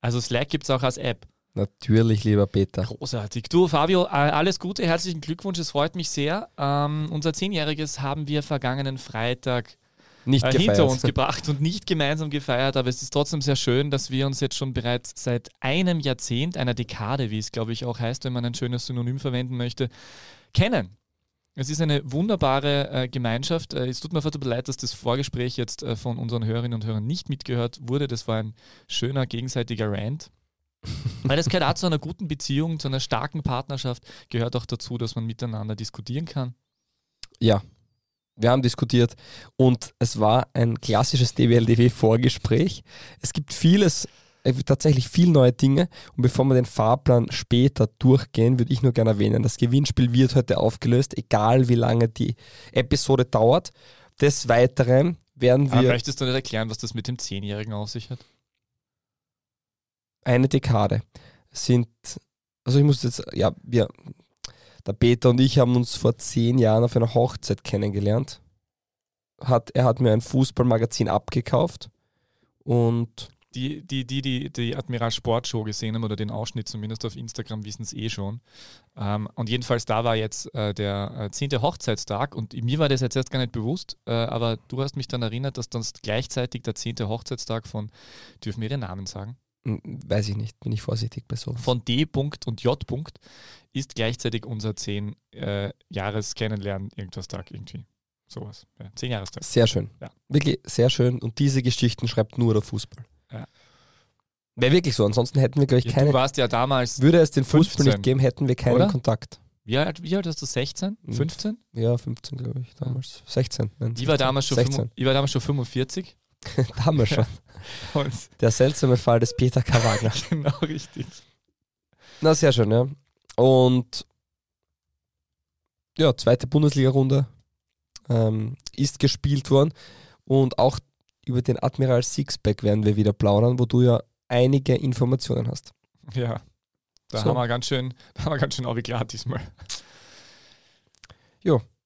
Also Slack gibt es auch als App. Natürlich, lieber Peter. Großartig. Du, Fabio, alles Gute, herzlichen Glückwunsch, es freut mich sehr. Ähm, unser Zehnjähriges haben wir vergangenen Freitag Nicht äh, hinter uns gebracht und nicht gemeinsam gefeiert, aber es ist trotzdem sehr schön, dass wir uns jetzt schon bereits seit einem Jahrzehnt, einer Dekade, wie es glaube ich auch heißt, wenn man ein schönes Synonym verwenden möchte, kennen. Es ist eine wunderbare äh, Gemeinschaft. Äh, es tut mir verdammt leid, dass das Vorgespräch jetzt äh, von unseren Hörerinnen und Hörern nicht mitgehört wurde. Das war ein schöner gegenseitiger Rant. Weil das gehört auch zu einer guten Beziehung, zu einer starken Partnerschaft, gehört auch dazu, dass man miteinander diskutieren kann. Ja, wir haben diskutiert und es war ein klassisches DWLDW-Vorgespräch. Es gibt vieles, tatsächlich viele neue Dinge und bevor wir den Fahrplan später durchgehen, würde ich nur gerne erwähnen, das Gewinnspiel wird heute aufgelöst, egal wie lange die Episode dauert. Des Weiteren werden Aber wir möchtest du nicht erklären, was das mit dem Zehnjährigen auf sich hat? eine Dekade sind, also ich muss jetzt, ja, wir, der Peter und ich haben uns vor zehn Jahren auf einer Hochzeit kennengelernt. Hat, er hat mir ein Fußballmagazin abgekauft und Die, die, die, die, die Admiral Sportshow gesehen haben oder den Ausschnitt zumindest auf Instagram, wissen es eh schon. Ähm, und jedenfalls da war jetzt äh, der äh, 10. Hochzeitstag und mir war das jetzt erst gar nicht bewusst, äh, aber du hast mich dann erinnert, dass dann gleichzeitig der 10. Hochzeitstag von, dürfen wir den Namen sagen, hm, weiß ich nicht, bin ich vorsichtig bei so. von D. -Punkt und J. -Punkt ist gleichzeitig unser 10 äh, Jahres Kennenlernen irgendwas Tag irgendwie. Sowas. Ja, 10 Jahrestag. Sehr schön. Ja. Wirklich sehr schön und diese Geschichten schreibt nur der Fußball. Ja. Wäre wirklich so, ansonsten hätten wir, glaube ich, Ja, keine. du warst ja damals, Würde es den Fußball 15, nicht geben, hätten wir keinen oder? Kontakt. wie alt, wie alt hast du, 16? Mhm. 15? Ja, 15, glaube ich, damals. 16. Nein, Ich war, 16. damals schon 16. fünf- ich war damals schon 45. damals schon. Der seltsame Fall des Peter K. Wagner. genau richtig. Na, sehr schön, ja. Und ja, zweite Bundesliga-Runde ähm, ist gespielt worden. Und auch über den Admiral Sixpack werden wir wieder plaudern, wo du ja einige Informationen hast. Ja. Da So. haben wir ganz schön, da haben wir ganz schön aufgeklärt diesmal.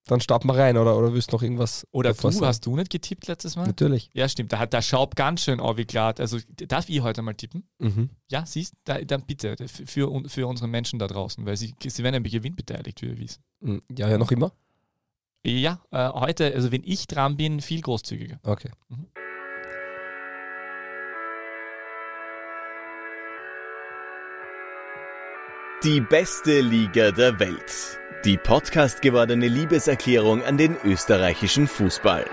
Dann starten wir rein, oder, oder willst du noch irgendwas? Oder du, sagen? hast du nicht getippt letztes Mal? Natürlich. Ja, stimmt. Da hat der Schaub ganz schön aufgeklärt. Also darf ich heute mal tippen? Mhm. Ja, siehst da, dann bitte für, für, un- für unsere Menschen da draußen, weil sie, sie werden ja gewinnbeteiligt, wie wir wissen. Mm, Ja, ja, noch immer? Ja, äh, heute, also wenn ich dran bin, viel großzügiger. Okay. Die beste Liga der Welt. Die Podcast gewordene Liebeserklärung an den österreichischen Fußball.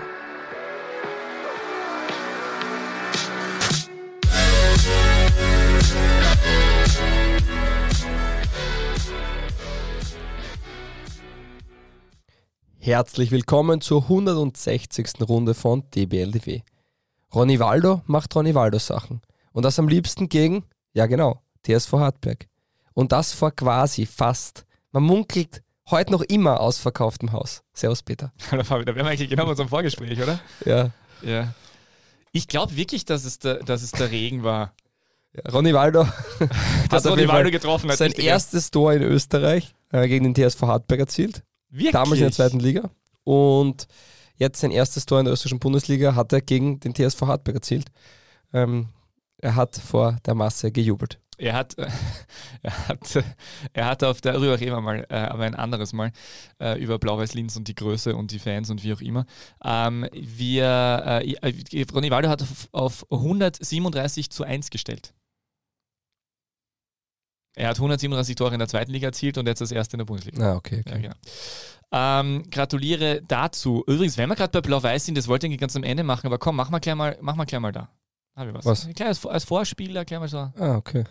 Herzlich willkommen zur 160. Runde von DBLDW. Ronny Waldo macht Ronny Waldo Sachen. Und das am liebsten gegen, ja genau, TSV Hartberg. Und das vor quasi fast, man munkelt heute noch immer ausverkauftem Haus. Servus Peter. Hallo Fabi, da wären wir eigentlich genau bei unserem Vorgespräch, oder? Ja. Ja. Ich glaube wirklich, dass es, der, dass es der Regen war. Ronny Waldo Dass Ronny Waldo getroffen hat. sein erstes Tor in Österreich äh, gegen den TSV Hartberg erzielt. Wirklich? damals in der zweiten Liga. Und jetzt sein erstes Tor in der österreichischen Bundesliga hat er gegen den TSV Hartberg erzielt. Ähm, er hat vor der Masse gejubelt. Er hat, er hat, er hat auf, darüber reden wir mal, äh, aber ein anderes Mal, äh, über Blau-Weiß-Linz und die Größe und die Fans und wie auch immer. Ähm, wir, äh, äh, Ronny Waldo hat auf, auf 137 zu 1 gestellt. Er hat 137 Tore in der zweiten Liga erzielt und jetzt das erste in der Bundesliga. Ah, okay. Ja, genau. Ähm, gratuliere dazu. Übrigens, wenn wir gerade bei Blau-Weiß sind, das wollte ich eigentlich ganz am Ende machen, aber komm, mach mal gleich mal, mach mal, gleich mal da. Hab ich was. Was? Ein kleines, als Vorspieler, gleich mal so. Ah, okay.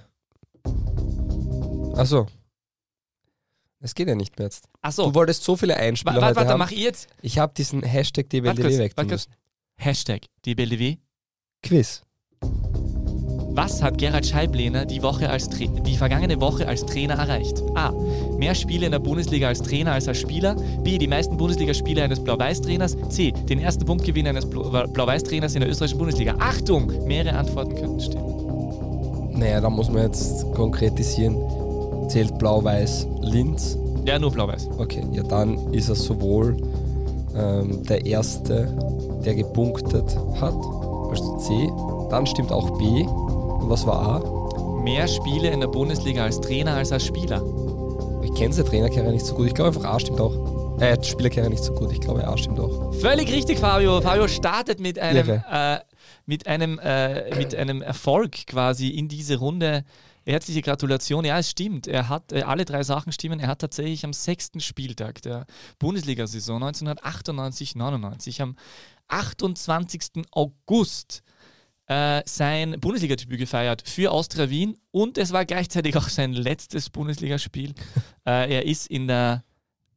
Achso. Es geht ja nicht mehr jetzt. Achso, Du wolltest so viele Einspieler warte, warte, haben. mach ich jetzt. Ich habe diesen Hashtag DBLDW weg. Hashtag DBLDW. Quiz. Was hat Gerhard Scheiblehner die, Woche als Tra die vergangene Woche als Trainer erreicht? A. Mehr Spiele in der Bundesliga als Trainer als als Spieler. B. Die meisten Bundesligaspiele eines Blau-Weiß-Trainers. C. Den ersten Punktgewinn eines Blau- Blau-Weiß-Trainers in der österreichischen Bundesliga. Achtung! Mehrere Antworten könnten stimmen. Naja, da muss man jetzt konkretisieren. Zählt Blau-Weiß Linz? Ja, nur Blau-Weiß. Okay, ja dann ist er sowohl ähm, der Erste, der gepunktet hat, also C. Dann stimmt auch B. Und was war A? mehr Spiele in der Bundesliga als Trainer als als Spieler. Ich kenne seine Trainerkarriere nicht so gut. Ich glaube einfach, A stimmt auch. Äh, Spielerkarriere nicht so gut. Ich glaube, A stimmt auch. Völlig richtig, Fabio. Fabio startet mit einem, äh, mit einem, äh, mit einem Erfolg quasi in diese Runde. Herzliche Gratulation. Ja, es stimmt. Er hat äh, alle drei Sachen stimmen. Er hat tatsächlich am sechsten Spieltag der Bundesliga-Saison 1998-99 am 28. August äh, sein Bundesliga-Debüt gefeiert für Austria Wien und es war gleichzeitig auch sein letztes Bundesligaspiel. äh, er ist in der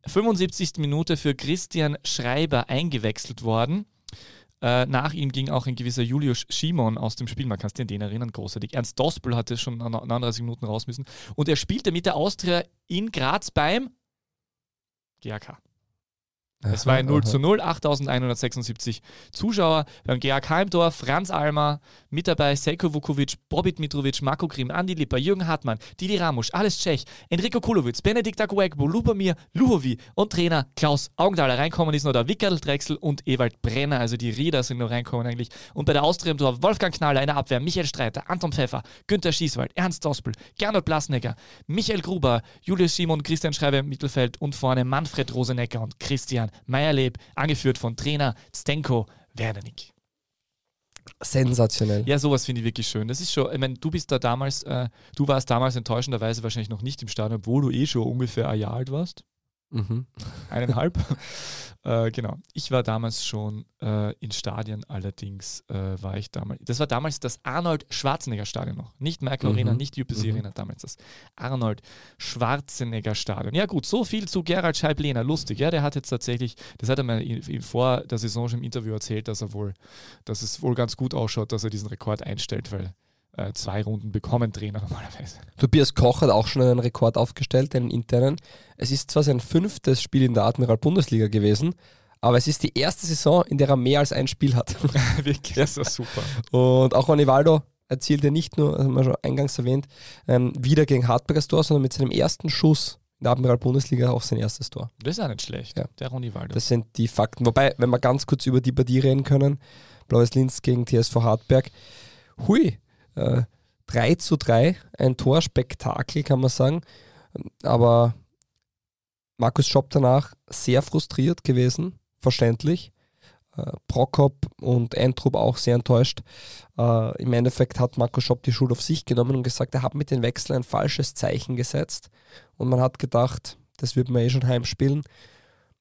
75. Minute für Christian Schreiber eingewechselt worden. Äh, nach ihm ging auch ein gewisser Julius Schimon aus dem Spiel. Man kann sich den erinnern, großartig. Ernst Dospel hatte schon nach 39 Minuten raus müssen. Und er spielte mit der Austria in Graz beim GAK. Es war ein 0 zu 0, 8176 Zuschauer beim GAK im Tor. Franz Almer, mit dabei Selko Vukovic, Bobit Mitrovic, Marco Grimm, Andi Lipper, Jürgen Hartmann, Didi Ramusch, alles Tschech, Enrico Kulowitz, Benedikt Aguegbo, Lubomir, Luhovi und Trainer Klaus Augenthaler. Reinkommen ist noch der Wickerl Drechsel und Ewald Brenner, also die Rieder sind noch reinkommen eigentlich. Und bei der Austria im Tor Wolfgang Knaller in der Abwehr, Michael Streiter, Anton Pfeffer, Günther Schießwald, Ernst Dospel, Gernot Blasnecker, Michael Gruber, Julius Simon, Christian Schreiber im Mittelfeld und vorne Manfred Rosenecker und Christian Meierleb, angeführt von Trainer Stenko Werdenig. Sensationell. Ja, sowas finde ich wirklich schön. Das ist schon, ich meine, du bist da damals, äh, du warst damals enttäuschenderweise wahrscheinlich noch nicht im Stadion, obwohl du eh schon ungefähr ein Jahr alt warst. Mhm. Eineinhalb. äh, genau. Ich war damals schon äh, in Stadien, allerdings äh, war ich damals. Das war damals das Arnold Schwarzenegger Stadion noch. Nicht Arena, Mhm. nicht UPC Mhm. Arena, damals das Arnold Schwarzenegger Stadion. Ja, gut, so viel zu Gerald Scheib-Lehner. Lustig, ja, der hat jetzt tatsächlich, das hat er mir in- in- vor der Saison schon im Interview erzählt, dass er wohl, dass es wohl ganz gut ausschaut, dass er diesen Rekord einstellt, weil äh, zwei Runden bekommen Trainer normalerweise. Tobias Koch hat auch schon einen Rekord aufgestellt, einen internen. Es ist zwar sein fünftes Spiel in der Admiral Bundesliga gewesen, aber es ist die erste Saison, in der er mehr als ein Spiel hat. Wirklich, das ist super. Und auch Onivaldo erzielte nicht nur, das haben wir schon eingangs erwähnt, ähm, wieder gegen Hartbergers Tor, sondern mit seinem ersten Schuss in der Admiral Bundesliga auch sein erstes Tor. Das ist auch nicht schlecht. Ja. Der Ronny Waldo. Das sind die Fakten. Wobei, wenn wir ganz kurz über die Partie reden können, Blaues Linz gegen TSV Hartberg, hui, äh, 3 zu 3, ein Torspektakel, kann man sagen. Aber Markus Schopp danach sehr frustriert gewesen, verständlich. Äh, Prokop und Entrup auch sehr enttäuscht. Äh, Im Endeffekt hat Markus Schopp die Schuld auf sich genommen und gesagt, er hat mit den Wechseln ein falsches Zeichen gesetzt. Und man hat gedacht, das wird man eh schon heimspielen.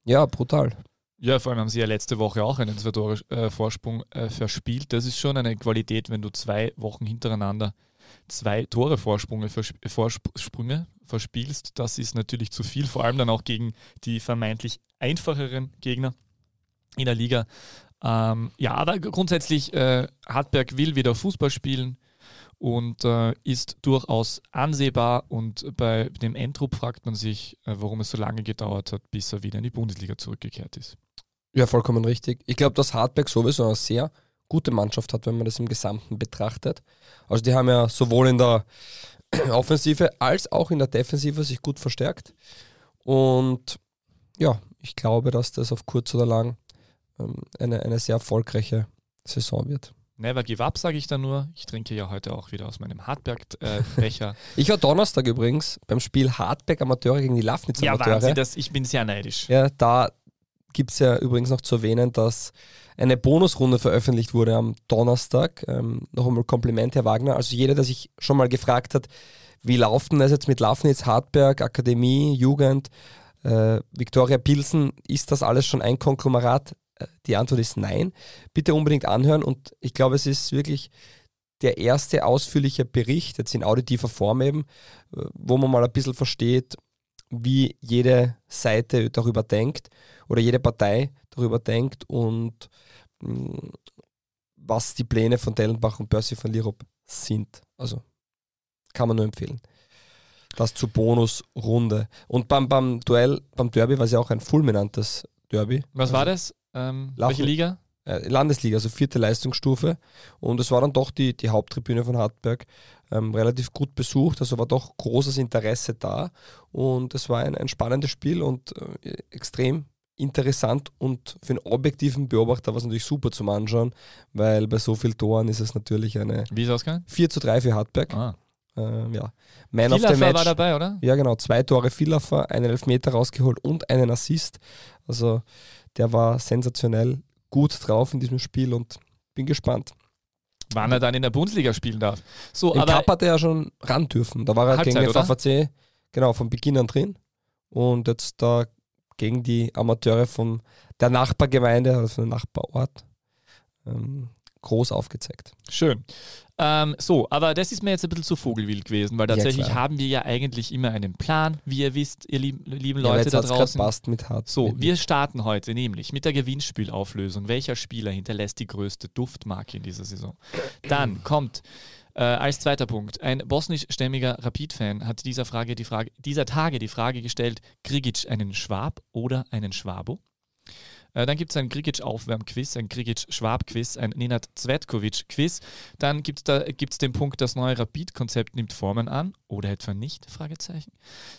Ja, brutal. Ja, vor allem haben sie ja letzte Woche auch einen zwei Tore äh, äh, verspielt. Das ist schon eine Qualität, wenn du zwei Wochen hintereinander zwei Tore Vorsprünge, vers Vorsprünge verspielst. Das ist natürlich zu viel, vor allem dann auch gegen die vermeintlich einfacheren Gegner in der Liga. Ähm, ja, aber grundsätzlich, äh, Hartberg will wieder Fußball spielen und äh, ist durchaus ansehbar. Und bei dem Endrup fragt man sich, äh, warum es so lange gedauert hat, bis er wieder in die Bundesliga zurückgekehrt ist. Ja, vollkommen richtig. Ich glaube, dass Hartberg sowieso eine sehr gute Mannschaft hat, wenn man das im Gesamten betrachtet. Also die haben ja sowohl in der Offensive als auch in der Defensive sich gut verstärkt. Und ja, ich glaube, dass das auf kurz oder lang ähm, eine, eine sehr erfolgreiche Saison wird. Never give up, sage ich da nur. Ich trinke ja heute auch wieder aus meinem Hartberg-Becher. Ich war Donnerstag übrigens beim Spiel Hartberg Amateure gegen die Lafnitz ja, Amateure. Wahnsinn, das, ich bin sehr neidisch. Ja, da gibt es ja übrigens noch zu erwähnen, dass eine Bonusrunde veröffentlicht wurde am Donnerstag. Ähm, noch einmal Kompliment, Herr Wagner. Also jeder, der sich schon mal gefragt hat, wie laufen das jetzt mit Lafnitz, Hartberg, Akademie, Jugend, äh, Viktoria Pilsen, ist das alles schon ein Konglomerat? Äh, Die Antwort ist nein. Bitte unbedingt anhören und ich glaube, es ist wirklich der erste ausführliche Bericht, jetzt in auditiver Form eben, äh, wo man mal ein bisschen versteht, wie jede Seite darüber denkt oder jede Partei darüber denkt und mh, was die Pläne von Dellenbach und Percy von Lirop sind. Also kann man nur empfehlen. Das zur Bonusrunde. Und beim, beim Duell, beim Derby war es ja auch ein fulminantes Derby. Was Also, war das? Ähm, welche Liga? Äh, Landesliga, also vierte Leistungsstufe. Und es war dann doch die, die Haupttribüne von Hartberg ähm, relativ gut besucht, also war doch großes Interesse da. Und es war ein, ein spannendes Spiel und äh, extrem interessant und für einen objektiven Beobachter war es natürlich super zum Anschauen, weil bei so vielen Toren ist es natürlich eine Wie ist es ausgegangen? 4 zu 3 für Hartberg. Ah. äh, ja, Man of the Match. war dabei, oder? Ja, genau. Zwei Tore Villafer, einen Elfmeter rausgeholt und einen Assist. Also der war sensationell gut drauf in diesem Spiel und bin gespannt. Wann er dann in der Bundesliga spielen darf. So, Im aber Cup hat er ja schon ran dürfen. Da war er Halbzeit, gegen den? VVC genau von Beginn an drin. Und jetzt da gegen die Amateure von der Nachbargemeinde, also von dem Nachbarort, ähm, groß aufgezeigt. Schön. Ähm, so, aber das ist mir jetzt ein bisschen zu vogelwild gewesen, weil Ja, tatsächlich klar. haben wir ja eigentlich immer einen Plan, wie ihr wisst, ihr lieben, lieben Ja, Leute jetzt da draußen. passt mit hart. So, wir starten heute nämlich mit der Gewinnspielauflösung. Welcher Spieler hinterlässt die größte Duftmarke in dieser Saison? Dann kommt äh, als zweiter Punkt, ein bosnischstämmiger Rapid-Fan hat dieser, Frage die Frage, dieser Tage die Frage gestellt, Grigic einen Schwab oder einen Schwabo? Äh, Dann gibt es ein Grigic-Aufwärm-Quiz, ein Grigic-Schwab-Quiz, ein Nenad Zvetkovic-Quiz. Dann gibt es da, gibt's den Punkt, das neue Rapid-Konzept nimmt Formen an oder etwa nicht? Fragezeichen.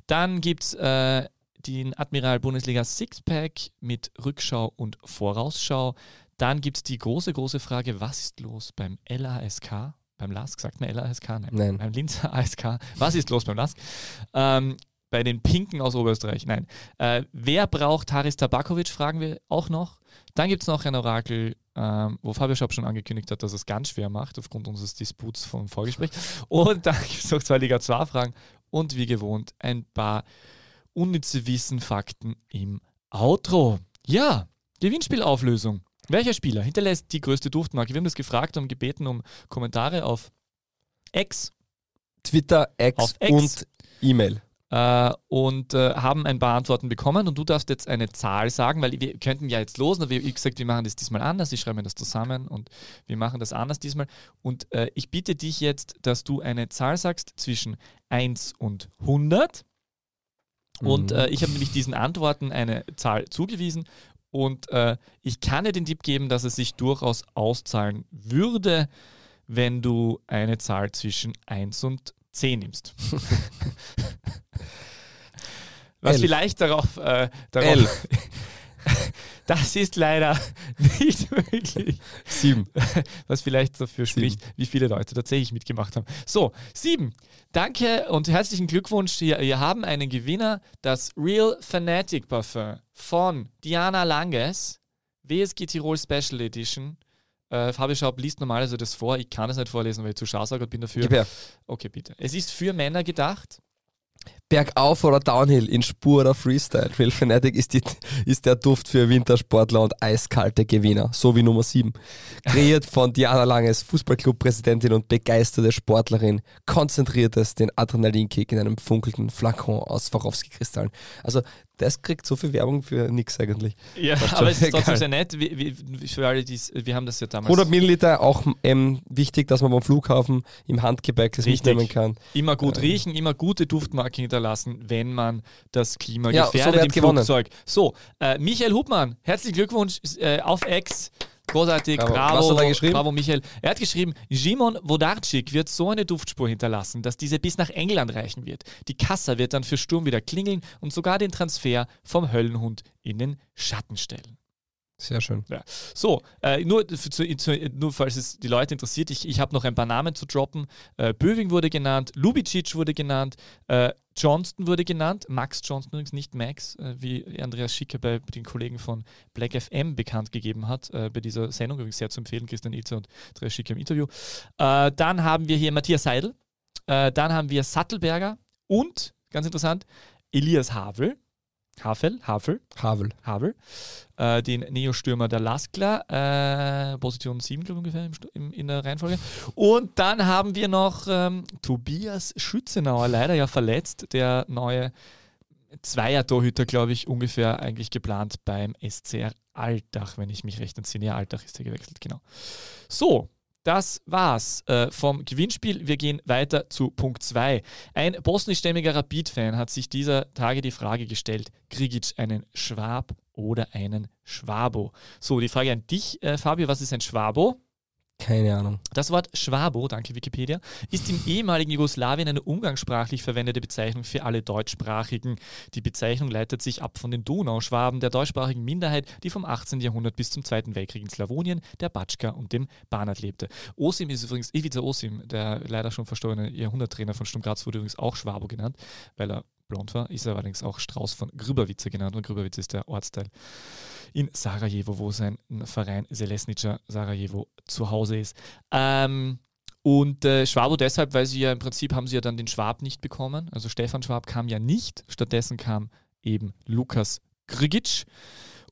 Dann gibt es äh, den Admiral Bundesliga Sixpack mit Rückschau und Vorausschau. Dann gibt es die große, große Frage, was ist los beim LASK? Beim LASK, sagt man LASK? Nein. Nein. Beim Linzer ASK. Was ist los beim LASK? Ähm, bei den Pinken aus Oberösterreich, nein. Äh, wer braucht Haris Tabakovic, fragen wir auch noch. Dann gibt es noch ein Orakel, ähm, wo Fabio Schaub schon angekündigt hat, dass es ganz schwer macht, aufgrund unseres Disputs vom Vorgespräch. Und dann gibt es noch zwei Liga 2 Fragen und wie gewohnt ein paar unnütze Wissen, Fakten im Outro. Ja, Gewinnspielauflösung. Welcher Spieler hinterlässt die größte Duftmarke? Wir haben das gefragt und gebeten um Kommentare auf X Twitter, X, X. und E-Mail. Äh, und äh, haben ein paar Antworten bekommen. Und du darfst jetzt eine Zahl sagen, weil wir könnten ja jetzt losen, aber wie gesagt, wir machen das diesmal anders, ich schreibe mir das zusammen und wir machen das anders diesmal. Und äh, ich bitte dich jetzt, dass du eine Zahl sagst zwischen 1 und 100 und Mhm. äh, ich habe nämlich diesen Antworten eine Zahl zugewiesen. Und äh, ich kann dir den Tipp geben, dass es sich durchaus auszahlen würde, wenn du eine Zahl zwischen 1 und 10 nimmst. Was Elf. vielleicht darauf, äh, darauf Elf. das ist leider nicht möglich. Sieben. Was vielleicht dafür Sieben. spricht, wie viele Leute tatsächlich mitgemacht haben. So, sieben. Danke und herzlichen Glückwunsch. Wir, wir haben einen Gewinner, das Real Fanatic Parfum von Diana Langes, WSG Tirol Special Edition. Äh, Fabi Schaub liest normalerweise das vor. Ich kann es nicht vorlesen, weil ich zu Schausauger bin dafür. Gib her. Okay, bitte. Es ist für Männer gedacht. Bergauf oder Downhill, in Spur oder Freestyle. Real Fanatic ist, die, ist der Duft für Wintersportler und eiskalte Gewinner, so wie Nummer 7. Kreiert von Diana Langes, Fußballclub-Präsidentin und begeisterte Sportlerin, konzentriert es den Adrenalinkick in einem funkelnden Flakon aus Swarovski-Kristallen. Also, das kriegt so viel Werbung für nix eigentlich. Ja, aber es ist trotzdem sehr nett. Wir, wir, für alle, die's, wir haben das ja damals 100 Milliliter, auch ähm, wichtig, dass man beim Flughafen im Handgepäck das Richtig. mitnehmen kann. Immer gut Ähm. riechen, immer gute Duftmarken hinterlassen, wenn man das Klima Ja, so gefährdet wer im gewonnen? Flugzeug. So, äh, Michael Hubmann, herzlichen Glückwunsch äh, auf Ex. Großartig, Bravo. bravo, er geschrieben? bravo Michael. Er hat geschrieben, Simon Wodarczyk wird so eine Duftspur hinterlassen, dass diese bis nach England reichen wird. Die Kassa wird dann für Sturm wieder klingeln und sogar den Transfer vom Höllenhund in den Schatten stellen. Sehr schön. So, äh, nur, zu, zu, nur falls es die Leute interessiert, ich, ich habe noch ein paar Namen zu droppen. Äh, Böving wurde genannt, Lubicic wurde genannt, äh, Johnston wurde genannt, Max Johnston übrigens nicht Max, äh, wie Andreas Schicke bei den Kollegen von Black FM bekannt gegeben hat, äh, bei dieser Sendung übrigens sehr zu empfehlen, Christian Ilze und Andreas Schicke im Interview. Äh, dann haben wir hier Matthias Seidel, dann haben wir Sattelberger und, ganz interessant, Elias Havel. Havel, Havel, Havel. Havel, äh, den Neo-Stürmer der Laskler, äh, Position 7, glaube ich, ungefähr im, im, in der Reihenfolge. Und dann haben wir noch ähm, Tobias Schützenauer, leider ja verletzt, der neue Zweier-Torhüter, glaube ich, ungefähr eigentlich geplant beim SCR Altach, wenn ich mich recht entsinne. Ja, Altach ist ja gewechselt, genau. So, das war's äh, vom Gewinnspiel. Wir gehen weiter zu Punkt 2. Ein bosnischstämmiger Rapid-Fan hat sich dieser Tage die Frage gestellt: Grigic einen Schwab oder einen Schwabo? So, die Frage an dich, äh, Fabio: Was ist ein Schwabo? Keine Ahnung. Das Wort Schwabo, danke Wikipedia, ist im ehemaligen Jugoslawien eine umgangssprachlich verwendete Bezeichnung für alle Deutschsprachigen. Die Bezeichnung leitet sich ab von den Donauschwaben, der deutschsprachigen Minderheit, die vom 18. Jahrhundert bis zum Zweiten Weltkrieg in Slawonien, der Batschka und dem Banat lebte. Osim ist übrigens, Ivica Osim, der leider schon verstorbene Jahrhunderttrainer von Sturm Graz, wurde übrigens auch Schwabo genannt, weil er blond war, ist er allerdings auch Strauß von Grüberwitze genannt und Grüberwitze ist der Ortsteil in Sarajevo, wo sein Verein Selesnica Sarajevo zu Hause ist. Ähm, und äh, Schwabo deshalb, weil sie ja im Prinzip haben sie ja dann den Schwab nicht bekommen. Also Stefan Schwab kam ja nicht. Stattdessen kam eben Lukas Grigic.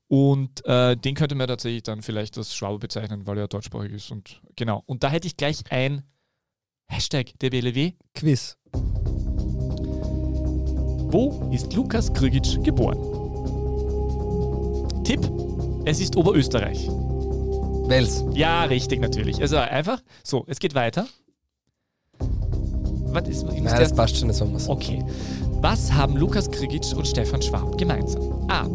Und äh, den könnte man tatsächlich dann vielleicht als Schwabo bezeichnen, weil er deutschsprachig ist. Und genau. Und da hätte ich gleich ein Hashtag der BLW. Quiz. Wo ist Lukas Grigic geboren? Tipp: Es ist Oberösterreich. Wels. Ja, richtig, natürlich. Also einfach. So, es geht weiter. Was ist, Nein, das passt schon, das sagen wir's. Okay. Was haben Lukas Krigic und Stefan Schwab gemeinsam? A.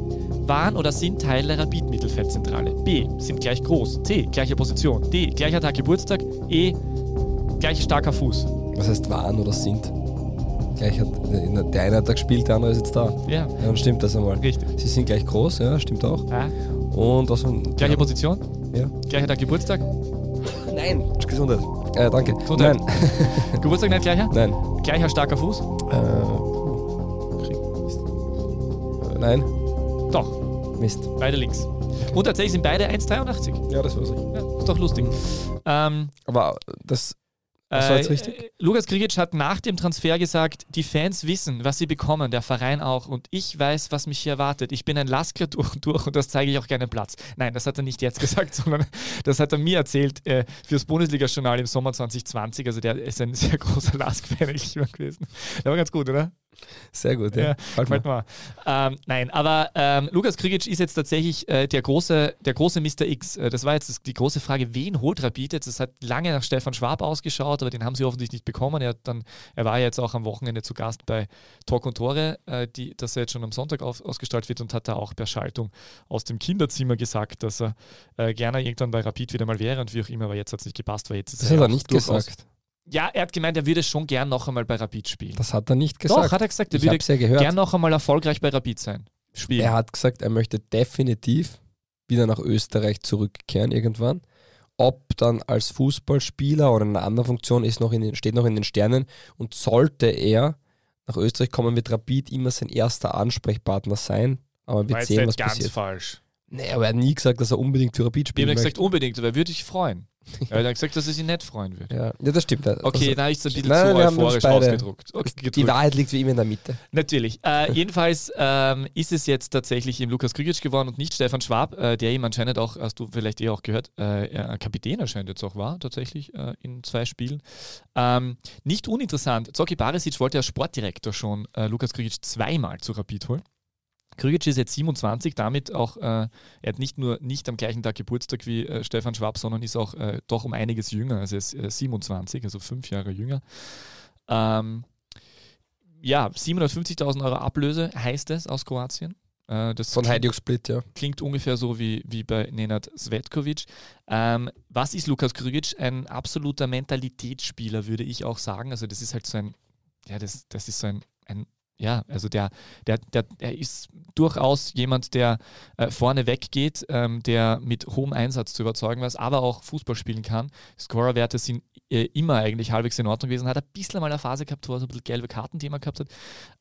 Waren oder sind Teil der Rapid-Mittelfeldzentrale. B. Sind gleich groß. C. Gleiche Position. D. Gleicher Tag Geburtstag. E. Gleich starker Fuß. Was heißt waren oder sind? Gleich hat, der eine hat da gespielt, der andere ist jetzt da. Ja, Ja, dann stimmt das einmal. richtig. Sie sind gleich groß, ja, stimmt auch. A. Und was von. Gleiche ja. Position. Ja. Gleicher Tag Geburtstag. Nein, Gesundheit. Äh, danke. Gesundheit. Nein, Geburtstag nicht gleicher. nein. Gleicher starker Fuß. Äh, Krieg. Mist. Äh, nein, Doch, Mist. beide links. Und tatsächlich sind beide 1,83. Ja, das weiß ich. Ja, ist doch lustig. Ähm, Aber das. Was war jetzt Äh, richtig? äh, Lukas Krigic hat nach dem Transfer gesagt, die Fans wissen, was sie bekommen, der Verein auch. Und ich weiß, was mich hier erwartet. Ich bin ein Lasker durch und durch und das zeige ich auch gerne Platz. Nein, das hat er nicht jetzt gesagt, sondern das hat er mir erzählt äh, fürs Bundesliga-Journal im Sommer 2020. Also der ist ein sehr großer Lask-Fan gewesen. Der war ganz gut, oder? Sehr gut, ja. Ja, Halt mal. mal. Ähm, nein, aber ähm, Lukas Krigic ist jetzt tatsächlich äh, der, große, der große Mr. X. Äh, das war jetzt das, die große Frage, wen holt Rapid jetzt? Es hat lange nach Stefan Schwab ausgeschaut, aber den haben sie offensichtlich nicht bekommen. Er, dann, er war ja jetzt auch am Wochenende zu Gast bei Talk und Tore, äh, die, das er jetzt schon am Sonntag auf, ausgestrahlt wird und hat da auch per Schaltung aus dem Kinderzimmer gesagt, dass er äh, gerne irgendwann bei Rapid wieder mal wäre und wie auch immer, aber jetzt hat es nicht gepasst, weil jetzt ist Das er hat er nicht gesagt. Ja, er hat gemeint, er würde schon gern noch einmal bei Rapid spielen. Das hat er nicht gesagt. Doch, hat er gesagt, er ich würde ja gehört. gern noch einmal erfolgreich bei Rapid sein. Spielen. Er hat gesagt, er möchte definitiv wieder nach Österreich zurückkehren irgendwann. Ob dann als Fußballspieler oder in einer anderen Funktion ist noch in den, steht noch in den Sternen. Und sollte er nach Österreich kommen, wird Rapid immer sein erster Ansprechpartner sein. Aber wir sehen, was ganz passiert. falsch. Nee, aber er hat nie gesagt, dass er unbedingt für Rapid Wir spielen haben möchte. gesagt, unbedingt, aber er würde sich freuen. Er hat gesagt, dass er sich nicht freuen würde. ja. ja, das stimmt. Okay, Also, da habe ich es ein bisschen Nein, zu euphorisch ausgedruckt. Okay, die. Wahrheit liegt wie immer in der Mitte. Natürlich. Äh, jedenfalls ähm, ist es jetzt tatsächlich im Lukas Krigic geworden und nicht Stefan Schwab, äh, der ihm anscheinend auch, hast du vielleicht eh auch gehört, äh, Kapitän anscheinend jetzt auch war, tatsächlich äh, in zwei Spielen. Ähm, nicht uninteressant, Zoki Barisic wollte als Sportdirektor schon äh, Lukas Krigic zweimal zu Rapid holen. Krigic ist jetzt 27, damit auch, äh, er hat nicht nur nicht am gleichen Tag Geburtstag wie äh, Stefan Schwab, sondern ist auch äh, doch um einiges jünger, also er ist äh, 27, also fünf Jahre jünger. Ähm, ja, 750.000 Euro Ablöse heißt es aus Kroatien. Äh, das Von klingt- Hajduk Split, ja. klingt ungefähr so wie, wie bei Nenad Svetkovic. Ähm, was ist Lukas Krigic? Ein absoluter Mentalitätsspieler, würde ich auch sagen. Also das ist halt so ein, ja, das, das ist so ein, ein ja, also der, der, der, der ist durchaus jemand, der äh, vorne weggeht, ähm, der mit hohem Einsatz zu überzeugen weiß, aber auch Fußball spielen kann. Scorerwerte sind äh, immer eigentlich halbwegs in Ordnung gewesen. Hat ein bisschen mal eine Phase gehabt, wo er so ein bisschen gelbe Kartenthema gehabt hat.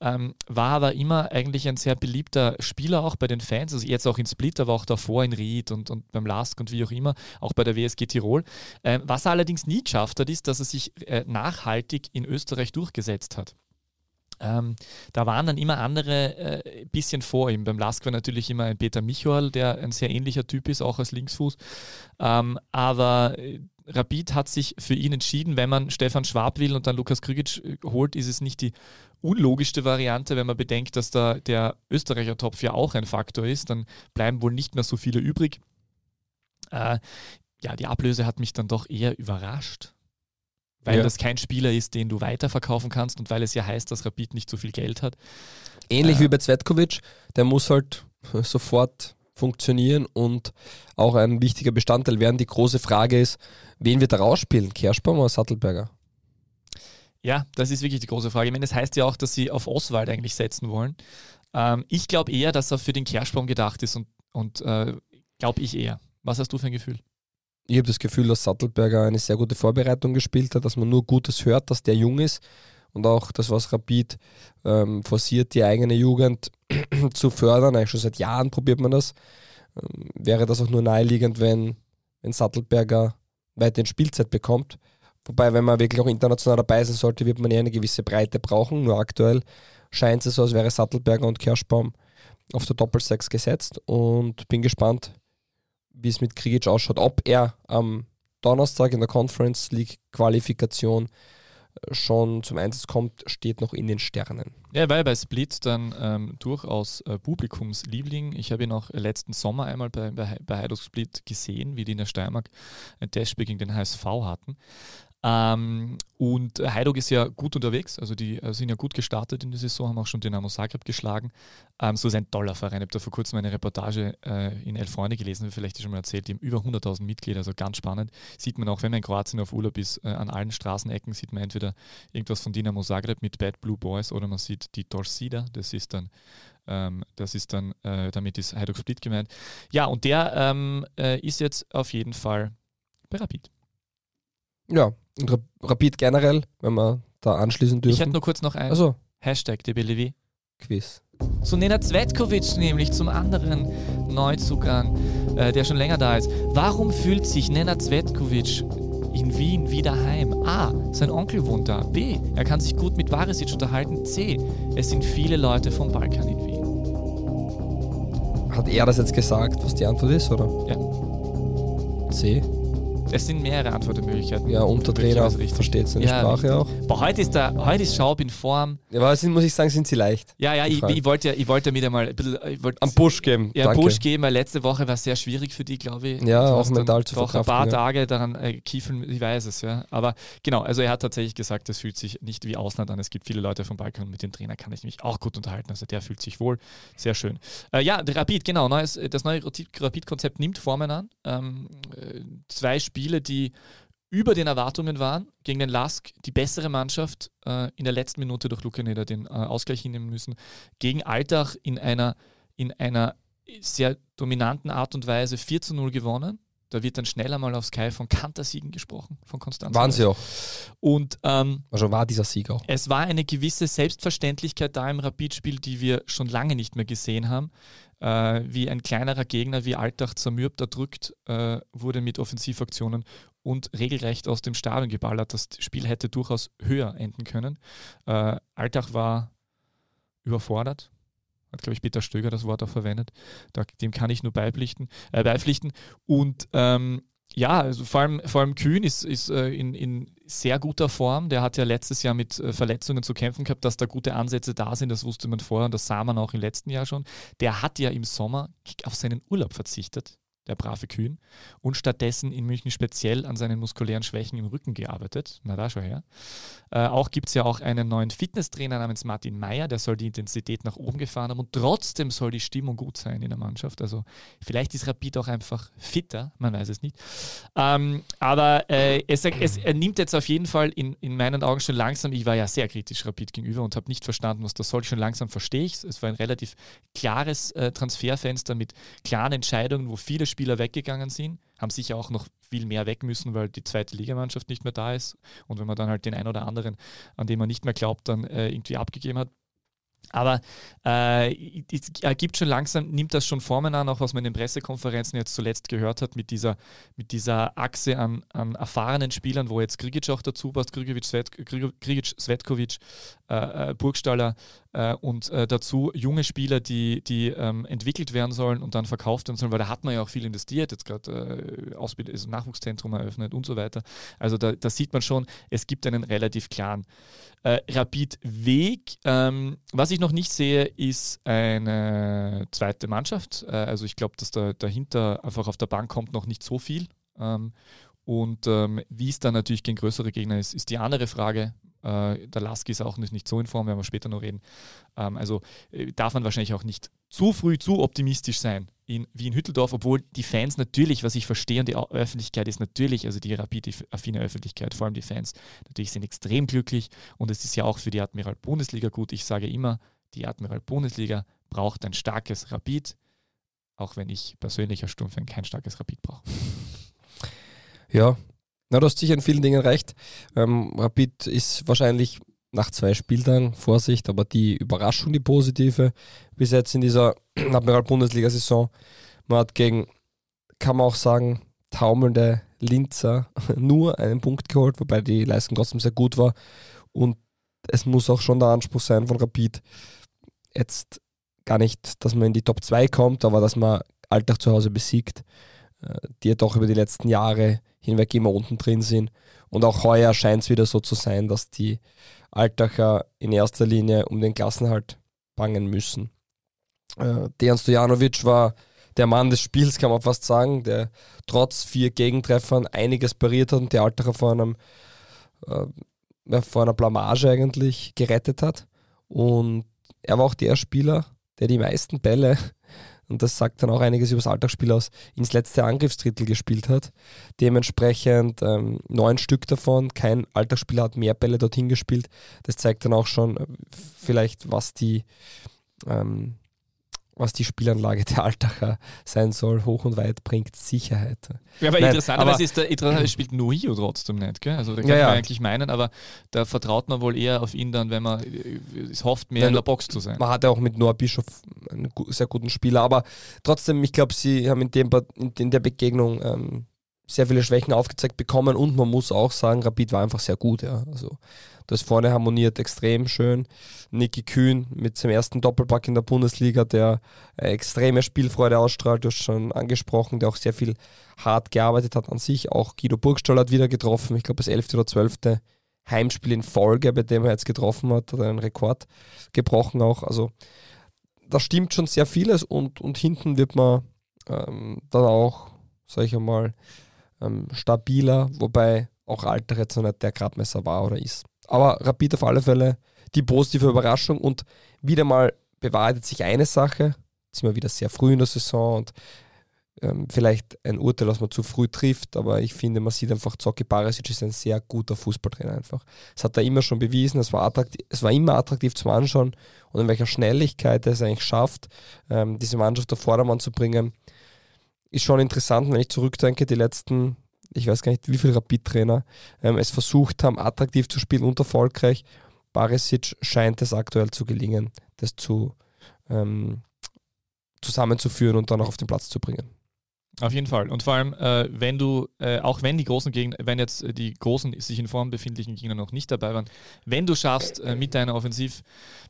Ähm, war aber immer eigentlich ein sehr beliebter Spieler auch bei den Fans. Also jetzt auch in Split, aber auch davor in Ried und, und beim Lask und wie auch immer, auch bei der WSG Tirol. Ähm, was er allerdings nie geschafft hat, ist, dass er sich äh, nachhaltig in Österreich durchgesetzt hat. Ähm, da waren dann immer andere äh, bisschen vor ihm. Beim Lask war natürlich immer ein Peter Michoal, der ein sehr ähnlicher Typ ist, auch als Linksfuß. Ähm, aber äh, Rapid hat sich für ihn entschieden, wenn man Stefan Schwab will und dann Lukas Krigic äh, holt, ist es nicht die unlogischste Variante, wenn man bedenkt, dass da der Österreicher Topf ja auch ein Faktor ist, dann bleiben wohl nicht mehr so viele übrig. Äh, ja, die Ablöse hat mich dann doch eher überrascht, weil Ja. das kein Spieler ist, den du weiterverkaufen kannst und weil es ja heißt, dass Rapid nicht so viel Geld hat. Ähnlich Ja. wie bei Zvetkovic, der muss halt sofort funktionieren und auch ein wichtiger Bestandteil werden. Die große Frage ist, wen wird er rausspielen? Kerschbaum oder Sattelberger? Ja, das ist wirklich die große Frage. Ich meine, das heißt ja auch, dass sie auf Oswald eigentlich setzen wollen. Ähm, ich glaube eher, dass er für den Kerschbaum gedacht ist und, und äh, glaube ich eher. Was hast du für ein Gefühl? Ich habe das Gefühl, dass Sattelberger eine sehr gute Vorbereitung gespielt hat, dass man nur Gutes hört, dass der jung ist und auch das, was Rapid ähm, forciert, die eigene Jugend zu fördern. Eigentlich schon seit Jahren probiert man das. Ähm, wäre das auch nur naheliegend, wenn, wenn Sattelberger weiterhin Spielzeit bekommt. Wobei, wenn man wirklich auch international dabei sein sollte, wird man eher eine gewisse Breite brauchen. Nur aktuell scheint es so, als wäre Sattelberger und Kirschbaum auf der Doppelsechs gesetzt und bin gespannt, wie es mit Krigic ausschaut. Ob er am Donnerstag in der Conference League Qualifikation äh, schon zum Einsatz kommt, steht noch in den Sternen. Ja, weil bei Split dann ähm, durchaus äh, Publikumsliebling. Ich habe ihn auch letzten Sommer einmal bei, bei, bei Heidel Split gesehen, wie die in der Steiermark ein Testspiel gegen den HSV hatten. Ähm, und Heidog ist ja gut unterwegs, also die äh, sind ja gut gestartet in der Saison, haben auch schon Dynamo Zagreb geschlagen. Ähm, so ist ein toller Verein. Ich habe da vor kurzem eine Reportage äh, in Elf Freunde gelesen, vielleicht schon mal erzählt, die haben über 100.000 Mitglieder, also ganz spannend. Sieht man auch, wenn man in Kroatien auf Urlaub ist, äh, an allen Straßenecken sieht man entweder irgendwas von Dynamo Zagreb mit Bad Blue Boys oder man sieht die Torsida, das ist dann ähm, das ist dann, äh, damit ist Heidog Split gemeint. Ja, und der ähm, äh, ist jetzt auf jeden Fall bei Rapid. Ja, und Rapid generell, wenn wir da anschließen dürfen. Ich hätte nur kurz noch ein also. Hashtag DBLV. Quiz. Zu Nena Zvetkovic nämlich, zum anderen Neuzugang, äh, der schon länger da ist. Warum fühlt sich Nena Zvetkovic in Wien wieder heim? A. Sein Onkel wohnt da. B. Er kann sich gut mit Varesic unterhalten. C. Es sind viele Leute vom Balkan in Wien. Hat er das jetzt gesagt, was die Antwort ist, oder? Ja. C. Es sind mehrere Antwortmöglichkeiten. Ja, und der Trainer versteht seine ja, Sprache auch. Boah, heute ist, der, heute ist Schaub in Form. Ja, aber sind, muss ich sagen, sind sie leicht. Ja, ja, ich, ich, wollte ja, ich wollte wieder mal ein bisschen. Am Push geben. Ja, Danke. Push geben, weil letzte Woche war sehr schwierig für die, glaube ich. Ja, auch mental zu verkraften. Ein paar ja. Tage daran äh, kiefeln, ich weiß es, ja. Aber genau, also er hat tatsächlich gesagt, es fühlt sich nicht wie Ausland an. Es gibt viele Leute vom Balkan und mit dem Trainer kann ich mich auch gut unterhalten. Also der fühlt sich wohl. Sehr schön. Äh, ja, Rapid, genau. Neues, das neue Rapid-Konzept nimmt Formen an. Ähm, äh, zwei Spiele, die über den Erwartungen waren. Gegen den Lask die bessere Mannschaft äh, in der letzten Minute durch Lukaneda den äh, Ausgleich hinnehmen müssen. Gegen Altach in einer, in einer sehr dominanten Art und Weise 4 zu 0 gewonnen. Da wird dann schneller mal auf Sky von Kantersiegen gesprochen, von Konstanz. Waren sie auch. Und ähm, also war dieser Sieg auch. Es war eine gewisse Selbstverständlichkeit da im Rapidspiel, die wir schon lange nicht mehr gesehen haben. Äh, wie ein kleinerer Gegner wie Altach zermürbt, erdrückt äh, wurde mit Offensivaktionen und regelrecht aus dem Stadion geballert. Das Spiel hätte durchaus höher enden können. Äh, Altach war überfordert. Hat, glaube ich, Peter Stöger das Wort auch verwendet. Da, dem kann ich nur beipflichten. Äh, beipflichten. Und ähm, ja, also vor allem, vor allem Kühn ist, ist äh, in, in sehr guter Form. Der hat ja letztes Jahr mit äh, Verletzungen zu kämpfen gehabt, dass da gute Ansätze da sind. Das wusste man vorher und das sah man auch im letzten Jahr schon. Der hat ja im Sommer auf seinen Urlaub verzichtet der brave Kühn, und stattdessen in München speziell an seinen muskulären Schwächen im Rücken gearbeitet. Na da schon her. Äh, auch gibt es ja auch einen neuen Fitnesstrainer namens Martin Meyer, der soll die Intensität nach oben gefahren haben und trotzdem soll die Stimmung gut sein in der Mannschaft. Also vielleicht ist Rapid auch einfach fitter, man weiß es nicht. Ähm, aber äh, es, es, er nimmt jetzt auf jeden Fall in, in meinen Augen schon langsam, ich war ja sehr kritisch Rapid gegenüber und habe nicht verstanden, was das soll. Schon langsam verstehe ich es. Es war ein relativ klares äh, Transferfenster mit klaren Entscheidungen, wo viele Spieler weggegangen sind, haben sicher auch noch viel mehr weg müssen, weil die zweite Ligamannschaft nicht mehr da ist. Und wenn man dann halt den einen oder anderen, an den man nicht mehr glaubt, dann äh, irgendwie abgegeben hat, aber äh, es ergibt schon langsam, nimmt das schon Formen an, auch was man in den Pressekonferenzen jetzt zuletzt gehört hat, mit dieser, mit dieser Achse an, an erfahrenen Spielern, wo jetzt Grigic auch dazu passt, Grigic, Svet, Grigic Svetkovic, äh, äh, Burgstaller äh, und äh, dazu junge Spieler, die, die ähm, entwickelt werden sollen und dann verkauft werden sollen, weil da hat man ja auch viel investiert, jetzt gerade äh, also Nachwuchszentrum eröffnet und so weiter. Also da, da sieht man schon, es gibt einen relativ klaren äh, Rapid-Weg. Ähm, was ich noch nicht sehe, ist eine zweite Mannschaft. Äh, also ich glaube, dass da dahinter einfach auf der Bank kommt noch nicht so viel. Ähm, und ähm, wie es dann natürlich gegen größere Gegner ist, ist die andere Frage. Äh, der Lasky ist auch nicht, nicht so in Form, werden wir später noch reden. Ähm, also äh, darf man wahrscheinlich auch nicht zu früh zu optimistisch sein in Wien Hütteldorf, obwohl die Fans natürlich, was ich verstehe, und die Öffentlichkeit ist natürlich, also die Rapid-affine Öffentlichkeit, vor allem die Fans, natürlich sind extrem glücklich und es ist ja auch für die Admiral Bundesliga gut. Ich sage immer, die Admiral Bundesliga braucht ein starkes Rapid, auch wenn ich persönlich als Sturmfan kein starkes Rapid brauche. Ja, na, du hast sicher in vielen Dingen recht. Ähm, Rapid ist wahrscheinlich nach zwei Spieltagen, Vorsicht, aber die Überraschung, die positive, bis jetzt in dieser Admiral-Bundesliga-Saison. Man hat gegen, kann man auch sagen, taumelnde Linzer nur einen Punkt geholt, wobei die Leistung trotzdem sehr gut war. Und es muss auch schon der Anspruch sein von Rapid, jetzt gar nicht, dass man in die Top 2 kommt, aber dass man Alltag zu Hause besiegt, die ja doch über die letzten Jahre hinweg immer unten drin sind. Und auch heuer scheint es wieder so zu sein, dass die Altacher in erster Linie um den Klassenhalt bangen müssen. Äh, Dejan Stojanovic war der Mann des Spiels, kann man fast sagen, der trotz vier Gegentreffern einiges pariert hat und die Altacher vor, einem, äh, vor einer Blamage eigentlich gerettet hat. Und er war auch der Spieler, der die meisten Bälle und das sagt dann auch einiges über das Alltagsspiel aus, ins letzte Angriffsdrittel gespielt hat. Dementsprechend ähm, neun Stück davon, kein Alltagsspieler hat mehr Bälle dorthin gespielt. Das zeigt dann auch schon äh, vielleicht, was die ähm, was die Spielanlage der Altacher sein soll, hoch und weit bringt Sicherheit. Ja, aber interessanterweise ist der interessant, spielt Nuhio trotzdem nicht, gell? Also da kann ja, ja. man eigentlich meinen, aber da vertraut man wohl eher auf ihn dann, wenn man es hofft, mehr ja, in der Box zu sein. Man hatte auch mit Noah Bischof einen sehr guten Spieler, aber trotzdem, ich glaube, sie haben in, dem, in der Begegnung ähm, sehr viele Schwächen aufgezeigt bekommen und man muss auch sagen, Rapid war einfach sehr gut. Ja. Also das vorne harmoniert extrem schön. Niki Kühn mit seinem ersten Doppelpack in der Bundesliga, der extreme Spielfreude ausstrahlt, du hast schon angesprochen, der auch sehr viel hart gearbeitet hat an sich. Auch Guido Burgstall hat wieder getroffen, ich glaube das 11. oder 12. Heimspiel in Folge, bei dem er jetzt getroffen hat, hat einen Rekord gebrochen auch. Also da stimmt schon sehr vieles und, und hinten wird man ähm, dann auch, sag ich einmal, ähm, stabiler, wobei auch Alter jetzt noch nicht der Gradmesser war oder ist. Aber Rapid auf alle Fälle die positive Überraschung und wieder mal bewahrheitet sich eine Sache, jetzt sind wir wieder sehr früh in der Saison und ähm, vielleicht ein Urteil, was man zu früh trifft, aber ich finde, man sieht einfach, Zocki Barisic ist ein sehr guter Fußballtrainer einfach. Das hat er immer schon bewiesen, es war, attraktiv, es war immer attraktiv zum Anschauen und in welcher Schnelligkeit er es eigentlich schafft, ähm, diese Mannschaft auf Vordermann zu bringen, ist schon interessant, wenn ich zurückdenke, die letzten, ich weiß gar nicht, wie viele Rapid-Trainer ähm, es versucht haben, attraktiv zu spielen und erfolgreich. Barisic scheint es aktuell zu gelingen, das zu ähm, zusammenzuführen und dann auch auf den Platz zu bringen. Auf jeden Fall. Und vor allem, äh, wenn du, äh, auch wenn die großen Gegner, wenn jetzt äh, die großen sich in Form befindlichen Gegner noch nicht dabei waren, wenn du schaffst, äh, mit deiner Offensiv,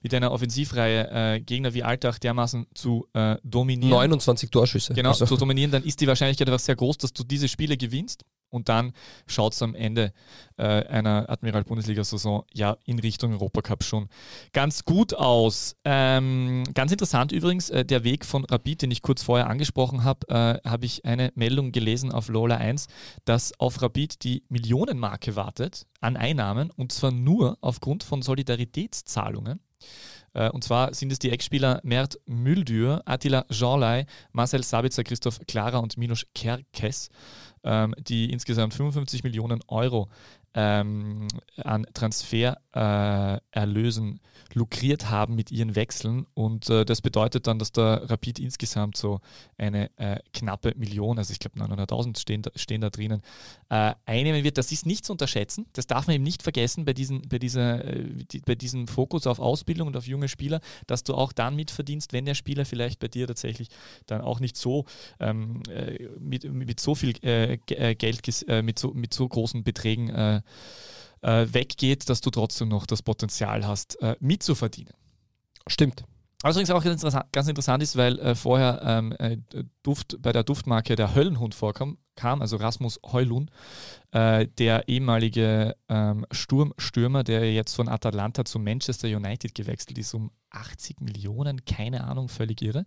mit deiner Offensivreihe äh, Gegner wie Alltag dermaßen zu äh, dominieren. 29 Torschüsse. Genau, also. zu dominieren, dann ist die Wahrscheinlichkeit einfach sehr groß, dass du diese Spiele gewinnst und dann schaut es am Ende äh, einer Admiral-Bundesliga-Saison ja in Richtung Europacup schon ganz gut aus. Ähm, ganz interessant übrigens, äh, der Weg von Rapid, den ich kurz vorher angesprochen habe, äh, habe ich eine Meldung gelesen auf Lola 1, dass auf Rapid die Millionenmarke wartet an Einnahmen und zwar nur aufgrund von Solidaritätszahlungen. Äh, und zwar sind es die Ex-Spieler Mert Müldür, Attila Jeanlay, Marcel Sabitzer, Christoph Klara und Minos Kerkes die insgesamt 55 Millionen Euro ähm, an Transfererlösen äh, lukriert haben mit ihren Wechseln. Und äh, das bedeutet dann, dass der Rapid insgesamt so eine äh, knappe Million, also ich glaube 900.000 stehen, stehen da drinnen, äh, einnehmen wird. Das ist nicht zu unterschätzen. Das darf man eben nicht vergessen bei, diesen, bei, dieser, äh, die, bei diesem Fokus auf Ausbildung und auf junge Spieler, dass du auch dann mitverdienst, wenn der Spieler vielleicht bei dir tatsächlich dann auch nicht so ähm, äh, mit, mit so viel Geld, mit, so, mit so großen Beträgen äh, weggeht, dass du trotzdem noch das Potenzial hast, äh, mitzuverdienen. Stimmt. Was übrigens auch ganz interessant, ganz interessant ist, weil äh, vorher ähm, äh, Duft, bei der Duftmarke der Höllenhund vorkam, kam, also Rasmus Heulun, äh, der ehemalige ähm, Sturmstürmer, der jetzt von Atalanta zu Manchester United gewechselt ist, um 80 Millionen, keine Ahnung, völlig irre.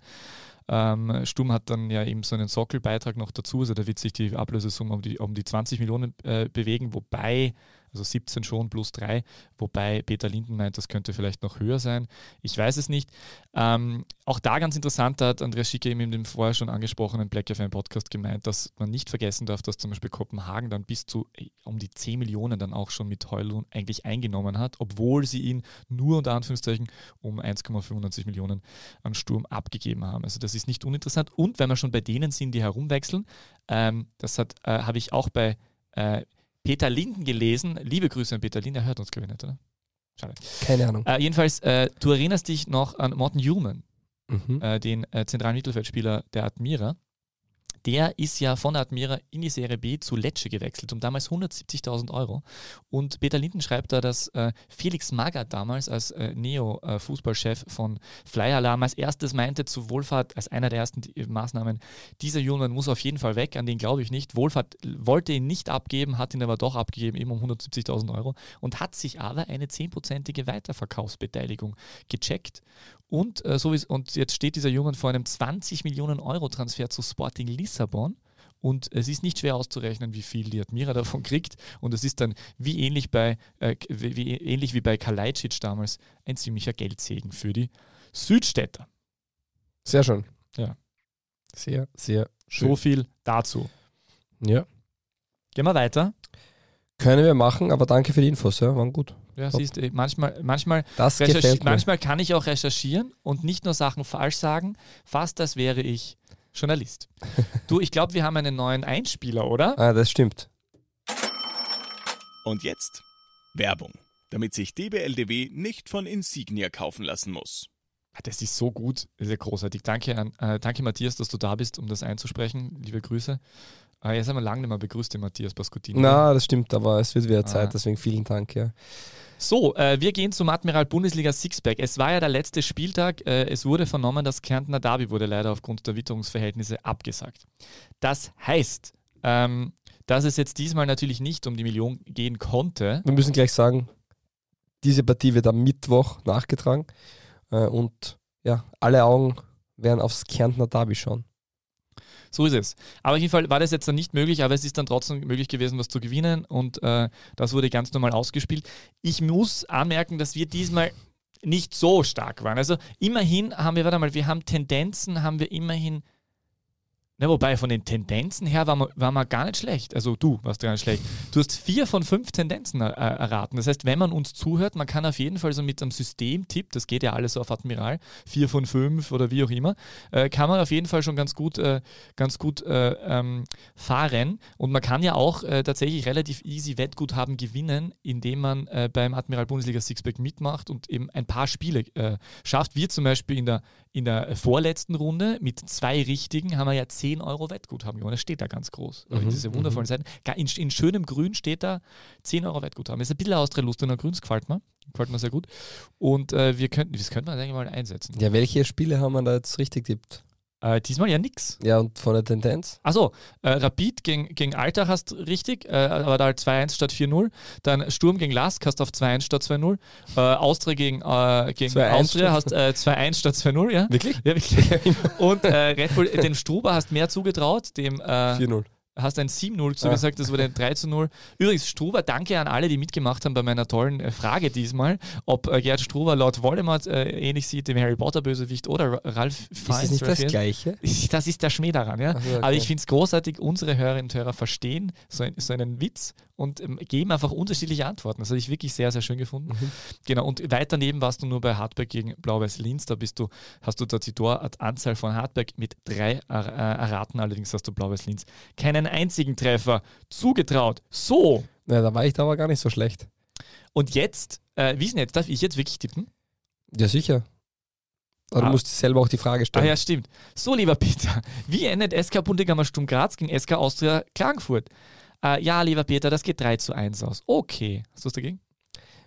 Ähm, Sturm hat dann ja eben so einen Sockelbeitrag noch dazu, also da wird sich die Ablösesumme um die, um die 20 Millionen äh, bewegen, wobei Also 17 schon plus 3, wobei Peter Linden meint, das könnte vielleicht noch höher sein. Ich weiß es nicht. Ähm, auch da ganz interessant, hat Andreas Schicke eben in dem vorher schon angesprochenen Black FM Podcast gemeint, dass man nicht vergessen darf, dass zum Beispiel Kopenhagen dann bis zu äh, um die 10 Millionen dann auch schon mit Heulun eigentlich eingenommen hat, obwohl sie ihn nur unter Anführungszeichen um 1,95 Millionen an Sturm abgegeben haben. Also das ist nicht uninteressant. Und wenn wir schon bei denen sind, die herumwechseln, ähm, das äh, habe ich auch bei äh, Peter Linden gelesen. Liebe Grüße an Peter Linden, er hört uns glaube ich nicht, oder? Schade. Keine Ahnung. Äh, jedenfalls, äh, du erinnerst dich noch an Morten Human, Mhm. äh, den äh, zentralen Mittelfeldspieler der Admira. Der ist ja von Admira in die Serie B zu Lecce gewechselt, um damals 170.000 Euro. Und Peter Linden schreibt da, dass äh, Felix Magath damals als äh, Neo-Fußballchef von Fly Alarm als erstes meinte zu Wohlfahrt, als einer der ersten die- Maßnahmen, dieser Junge muss auf jeden Fall weg, an den glaube ich nicht. Wohlfahrt wollte ihn nicht abgeben, hat ihn aber doch abgegeben, eben um 170.000 Euro und hat sich aber eine 10%ige Weiterverkaufsbeteiligung gecheckt. Und, äh, so und jetzt steht dieser Junge vor einem 20 Millionen Euro Transfer zu Sporting Lissabon. Und es ist nicht schwer auszurechnen, wie viel die Admira davon kriegt. Und es ist dann wie ähnlich, bei, äh, wie, wie, ähnlich wie bei Kalajdzic damals ein ziemlicher Geldsegen für die Südstädter. Sehr schön. Ja. Sehr, sehr schön. So viel dazu. Ja. Gehen wir weiter. Können wir machen, aber danke für die Infos, ja, waren gut. Ja, Top. siehst du, manchmal, manchmal, Das gefällt mir. manchmal kann ich auch recherchieren und nicht nur Sachen falsch sagen. Fast das wäre ich Journalist. du, ich glaube, wir haben einen neuen Einspieler, oder? Ah, das stimmt. Und jetzt Werbung, damit sich DBLDW nicht von Insignia kaufen lassen muss. Ah, Das ist so gut, das ist ja großartig. Danke, an, äh, danke Matthias, dass du da bist, um das einzusprechen. Liebe Grüße. Äh, jetzt haben wir lange nicht mehr begrüßt, den Matthias Pascutini. Na, das stimmt, aber es wird wieder Ah. Zeit, deswegen vielen Dank, ja. So, äh, wir gehen zum Admiral Bundesliga Sixpack. Es war ja der letzte Spieltag. Äh, es wurde vernommen, das Kärntner Derby wurde leider aufgrund der Witterungsverhältnisse abgesagt. Das heißt, ähm, dass es jetzt diesmal natürlich nicht um die Million gehen konnte. Wir müssen gleich sagen, diese Partie wird am Mittwoch nachgetragen äh, und ja, alle Augen werden aufs Kärntner Derby schauen. So ist es. Aber auf jeden Fall war das jetzt dann nicht möglich, aber es ist dann trotzdem möglich gewesen, was zu gewinnen und äh, das wurde ganz normal ausgespielt. Ich muss anmerken, dass wir diesmal nicht so stark waren. Also immerhin haben wir, warte mal, wir haben Tendenzen, haben wir immerhin, na wobei von den Tendenzen her waren wir, waren wir gar nicht schlecht. Also du warst gar nicht schlecht. Du hast vier von fünf Tendenzen äh, erraten. Das heißt, wenn man uns zuhört, man kann auf jeden Fall so mit einem Systemtipp, das geht ja alles so auf Admiral, vier von fünf oder wie auch immer, äh, kann man auf jeden Fall schon ganz gut, äh, ganz gut äh, ähm, fahren. Und man kann ja auch äh, tatsächlich relativ easy Wettguthaben gewinnen, indem man äh, beim Admiral Bundesliga Sixpack mitmacht und eben ein paar Spiele äh, schafft. Wir zum Beispiel in der, in der vorletzten Runde mit zwei richtigen haben wir ja 10 Euro Wettguthaben gewonnen. Das steht da ganz groß. Mhm, Diese wundervollen Seiten. Ga- In, in schönem Grün steht da 10 Euro Wettguthaben. Das ist ein bisschen aus der Lust in der Grüns gefällt mir. Gefällt mir sehr gut. Und äh, wir könnten, das könnte man eigentlich mal einsetzen. Ja, welche Spiele haben wir da jetzt richtig tippt? Äh, diesmal ja nix. Ja, und von der Tendenz? Achso, äh, Rapid gegen, gegen Alltag hast richtig, äh, aber da halt 2-1 statt 4-0. Dann Sturm gegen Lask hast auf 2-1 statt 2-0. Äh, Austria gegen, äh, gegen 2-1 Austria hast statt- äh, 2-1 statt 2-0, ja? Wirklich? Ja, wirklich. Und äh, Red Bull, dem Struber hast mehr zugetraut, dem äh, 4-0. Hast ein 7-0 zugesagt, das wurde ein 3-0. Übrigens, Struber, danke an alle, die mitgemacht haben bei meiner tollen äh, Frage diesmal, ob äh, Gerhard Struber laut Voldemort äh, ähnlich sieht dem Harry Potter Bösewicht oder Ra- Ralf Ist Fiennes. das nicht das Raphael. Gleiche? Das ist der Schmäh daran, ja. Ach so, okay. Aber ich finde es großartig, unsere Hörerinnen und Hörer verstehen so, ein, so einen Witz und ähm, geben einfach unterschiedliche Antworten. Das habe ich wirklich sehr, sehr schön gefunden. Mhm. Genau, und weit daneben warst du nur bei Hartberg gegen Blau-Weiß Linz. Da bist du, hast du dort die Toranzahl von Hartberg mit drei er, äh, erraten. Allerdings hast du Blau-Weiß Linz keinen einzigen Treffer zugetraut. So, Ja, da war ich da aber gar nicht so schlecht. und jetzt, äh, wie ist denn jetzt? Darf ich jetzt wirklich tippen? Ja, sicher. Aber Ah. du musst selber auch die Frage Ah stellen. ja, stimmt. So, lieber Peter, wie endet SK Bundegammer Sturm Graz gegen SK Austria Klagenfurt? Äh, ja, lieber Peter, das geht 3 zu 1 aus. Okay. Hast du was dagegen?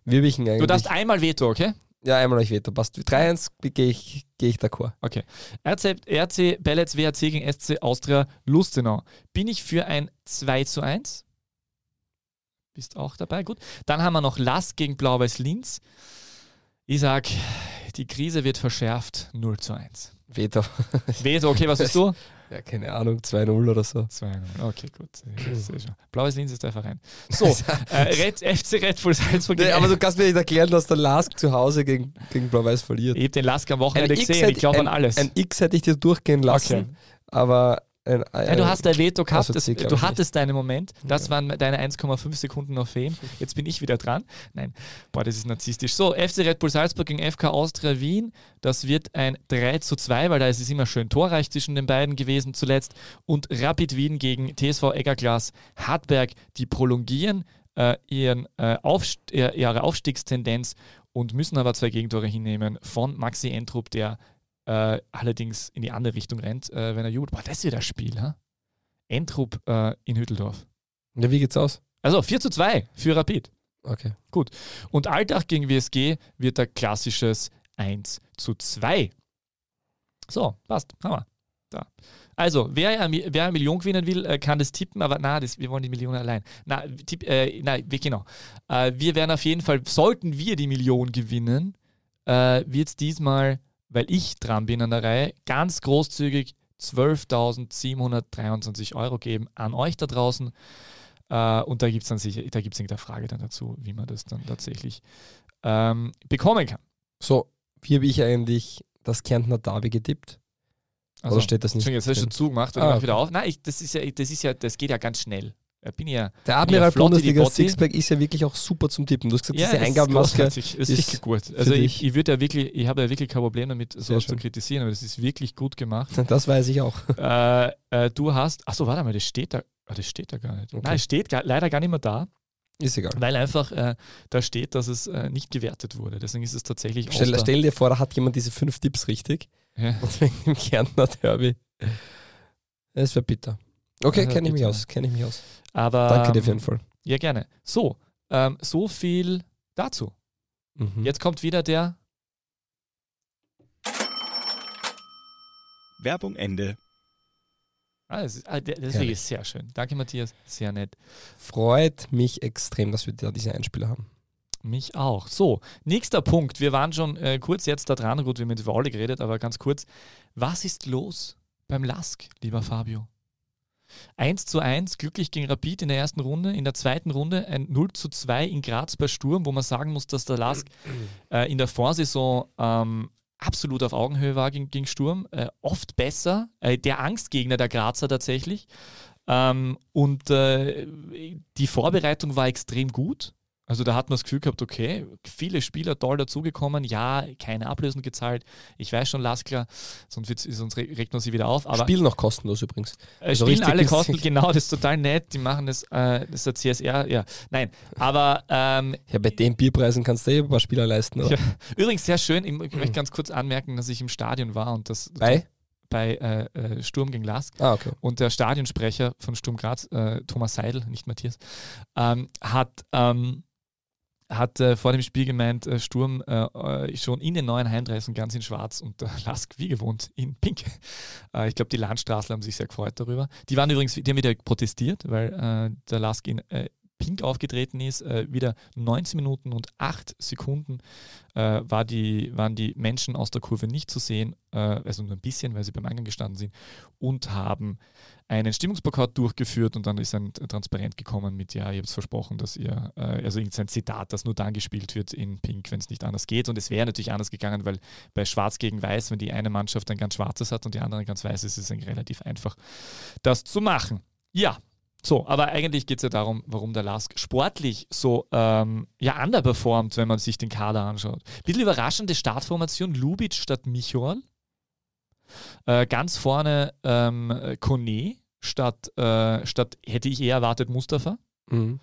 Wir wichen eigentlich. Du darfst einmal Veto, okay? Ja, einmal euch Veto. Passt. 3-1 gehe ich, geh ich d'accord. Okay. RC, RC Bellets WRC gegen SC Austria Lustenau. Bin ich für ein 2 zu 1? Bist auch dabei, gut. Dann haben wir noch Lass gegen Blau-Weiß Linz. Ich sag, die Krise wird verschärft 0 zu 1. Veto. Veto, okay, was bist du? Ja, keine Ahnung, 2-0 oder so. 2-0. Okay, gut. Blaues Linz ist der Verein. So, äh, Red, FC Red Bull Salzburg. Nee, aber du kannst mir nicht erklären, dass der Lask zu Hause gegen, gegen Blau-Weiß verliert. Ich habe den Lask am Wochenende gesehen, ich glaube an alles. Ein X hätte ich dir durchgehen lassen, okay. aber ein, ein, ja, du hast dein Veto gehabt, das, du hattest deinen Moment. Das ja. waren deine 1,5 Sekunden auf Fame. Jetzt bin ich wieder dran. Nein, boah, das ist narzisstisch. So, FC Red Bull Salzburg gegen FK Austria Wien. Das wird ein 3 zu 2, weil da ist es immer schön torreich zwischen den beiden gewesen zuletzt. Und Rapid Wien gegen TSV Eggerglas Hartberg, die prolongieren äh, ihren, äh, Aufst ihre Aufstiegstendenz und müssen aber zwei Gegentore hinnehmen von Maxi Entrup, der äh, allerdings in die andere Richtung rennt, äh, wenn er jubelt. Boah, das ist wieder das Spiel, ha? Entrup äh, in Hütteldorf. Ja, wie geht's aus? Also 4 zu 2 für Rapid. Okay. Gut. Und Alltag gegen WSG wird ein klassisches 1 zu 2. So, passt. Hammer. Da. Also, wer, wer eine Million gewinnen will, äh, kann das tippen, aber na, das, wir wollen die Million allein. Na, tipp, äh, nein, genau. Äh, wir werden auf jeden Fall, sollten wir die Million gewinnen, äh, wird es diesmal weil ich dran bin an der Reihe, ganz großzügig 12.723 Euro geben an euch da draußen. Äh, und da gibt es dann sicher, da gibt es eine Frage dann dazu, wie man das dann tatsächlich ähm, bekommen kann. So, wie habe ich eigentlich das Kärntner Derby getippt? Also, Oder steht das nicht? Jetzt hast du schon zugemacht ah, okay. wieder auf. Nein, ich, das ist ja, das ist ja, das geht ja ganz schnell. Ja, bin ja, der Admiral Bundesliga Sixpack ist ja wirklich auch super zum Tippen. Du hast gesagt, ja, diese Eingabenmaske ist, ist wirklich gut. Also ich, ich würde ja wirklich, ich habe ja wirklich kein Problem damit, sowas zu kritisieren, aber das ist wirklich gut gemacht. Das weiß ich auch. Äh, äh, du hast, achso, warte mal, das steht da, oh, das steht da gar nicht. Okay. Nein, es steht gar, leider gar nicht mehr da. Ist egal. Weil einfach äh, da steht, dass es äh, nicht gewertet wurde. Deswegen ist es tatsächlich. Stell, stell dir vor, da hat jemand diese fünf Tipps richtig. Ja. Und wegen dem Kärntner Derby. Das wäre bitter. Okay, kenne ich mich aus. Kenne ich mich aus. Aber, Danke dir auf jeden Fall. Ja, gerne. So, ähm, so viel dazu. Mhm. Jetzt kommt wieder der Werbung Ende. Ah, das ist, ah, das ist wirklich sehr schön. Danke, Matthias. Sehr nett. Freut mich extrem, dass wir da diese Einspieler haben. Mich auch. So, nächster Punkt. Wir waren schon äh, kurz jetzt da dran. Gut, wir haben über alle geredet, aber ganz kurz. Was ist los beim Lask, lieber Fabio? 1 zu 1 glücklich gegen Rapid in der ersten Runde. In der zweiten Runde ein 0 zu 2 in Graz bei Sturm, wo man sagen muss, dass der Lask äh, in der Vorsaison ähm, absolut auf Augenhöhe war gegen, gegen Sturm. Äh, oft besser. Äh, der Angstgegner der Grazer tatsächlich. Ähm, und äh, die Vorbereitung war extrem gut. Also da hat man das Gefühl gehabt, okay, viele Spieler toll dazugekommen, ja, keine Ablösen gezahlt. Ich weiß schon, Laskler, sonst, wird, sonst regt man sie wieder auf. Aber spielen noch kostenlos übrigens. Äh, also spielen alle kostenlos, genau, das ist total nett. Die machen das, äh, das ist der CSR, ja. Nein, aber... Ähm, ja, bei den Bierpreisen kannst du eh ein paar Spieler leisten? Ja. Übrigens sehr schön, ich, ich möchte ganz kurz anmerken, dass ich im Stadion war und das... Bei? bei äh, äh, Sturm gegen Lask. Ah, okay. Und der Stadionsprecher von Sturm Graz, äh, Thomas Seidel, nicht Matthias, ähm, hat ähm, hat äh, vor dem Spiel gemeint, äh, Sturm äh, äh schon in den neuen Heimdressen ganz in schwarz und Lask wie gewohnt in pink. Äh, ich glaube, die Landstraßler haben sich sehr gefreut darüber. Die waren übrigens, die haben wieder protestiert, weil äh, der Lask in pink aufgetreten ist. wieder 19 Minuten und 8 Sekunden war die, waren die Menschen aus der Kurve nicht zu sehen, also nur ein bisschen, weil sie beim Eingang gestanden sind und haben einen Stimmungsboykott durchgeführt und dann ist ein Transparent gekommen mit, ja, ihr habt versprochen, dass ihr, äh, also irgendein Zitat, das nur dann gespielt wird in Pink, wenn es nicht anders geht. Und es wäre natürlich anders gegangen, weil bei Schwarz gegen Weiß, wenn die eine Mannschaft ein ganz schwarzes hat und die andere ein ganz weißes, ist es relativ einfach, das zu machen. Ja, so, aber eigentlich geht es ja darum, warum der Lask sportlich so ähm, ja underperformt, wenn man sich den Kader anschaut. Bisschen überraschende Startformation, Lubitsch statt Michorl. Äh, ganz vorne ähm, Kone statt, äh, statt, hätte ich eher erwartet, Mustafa. Mhm.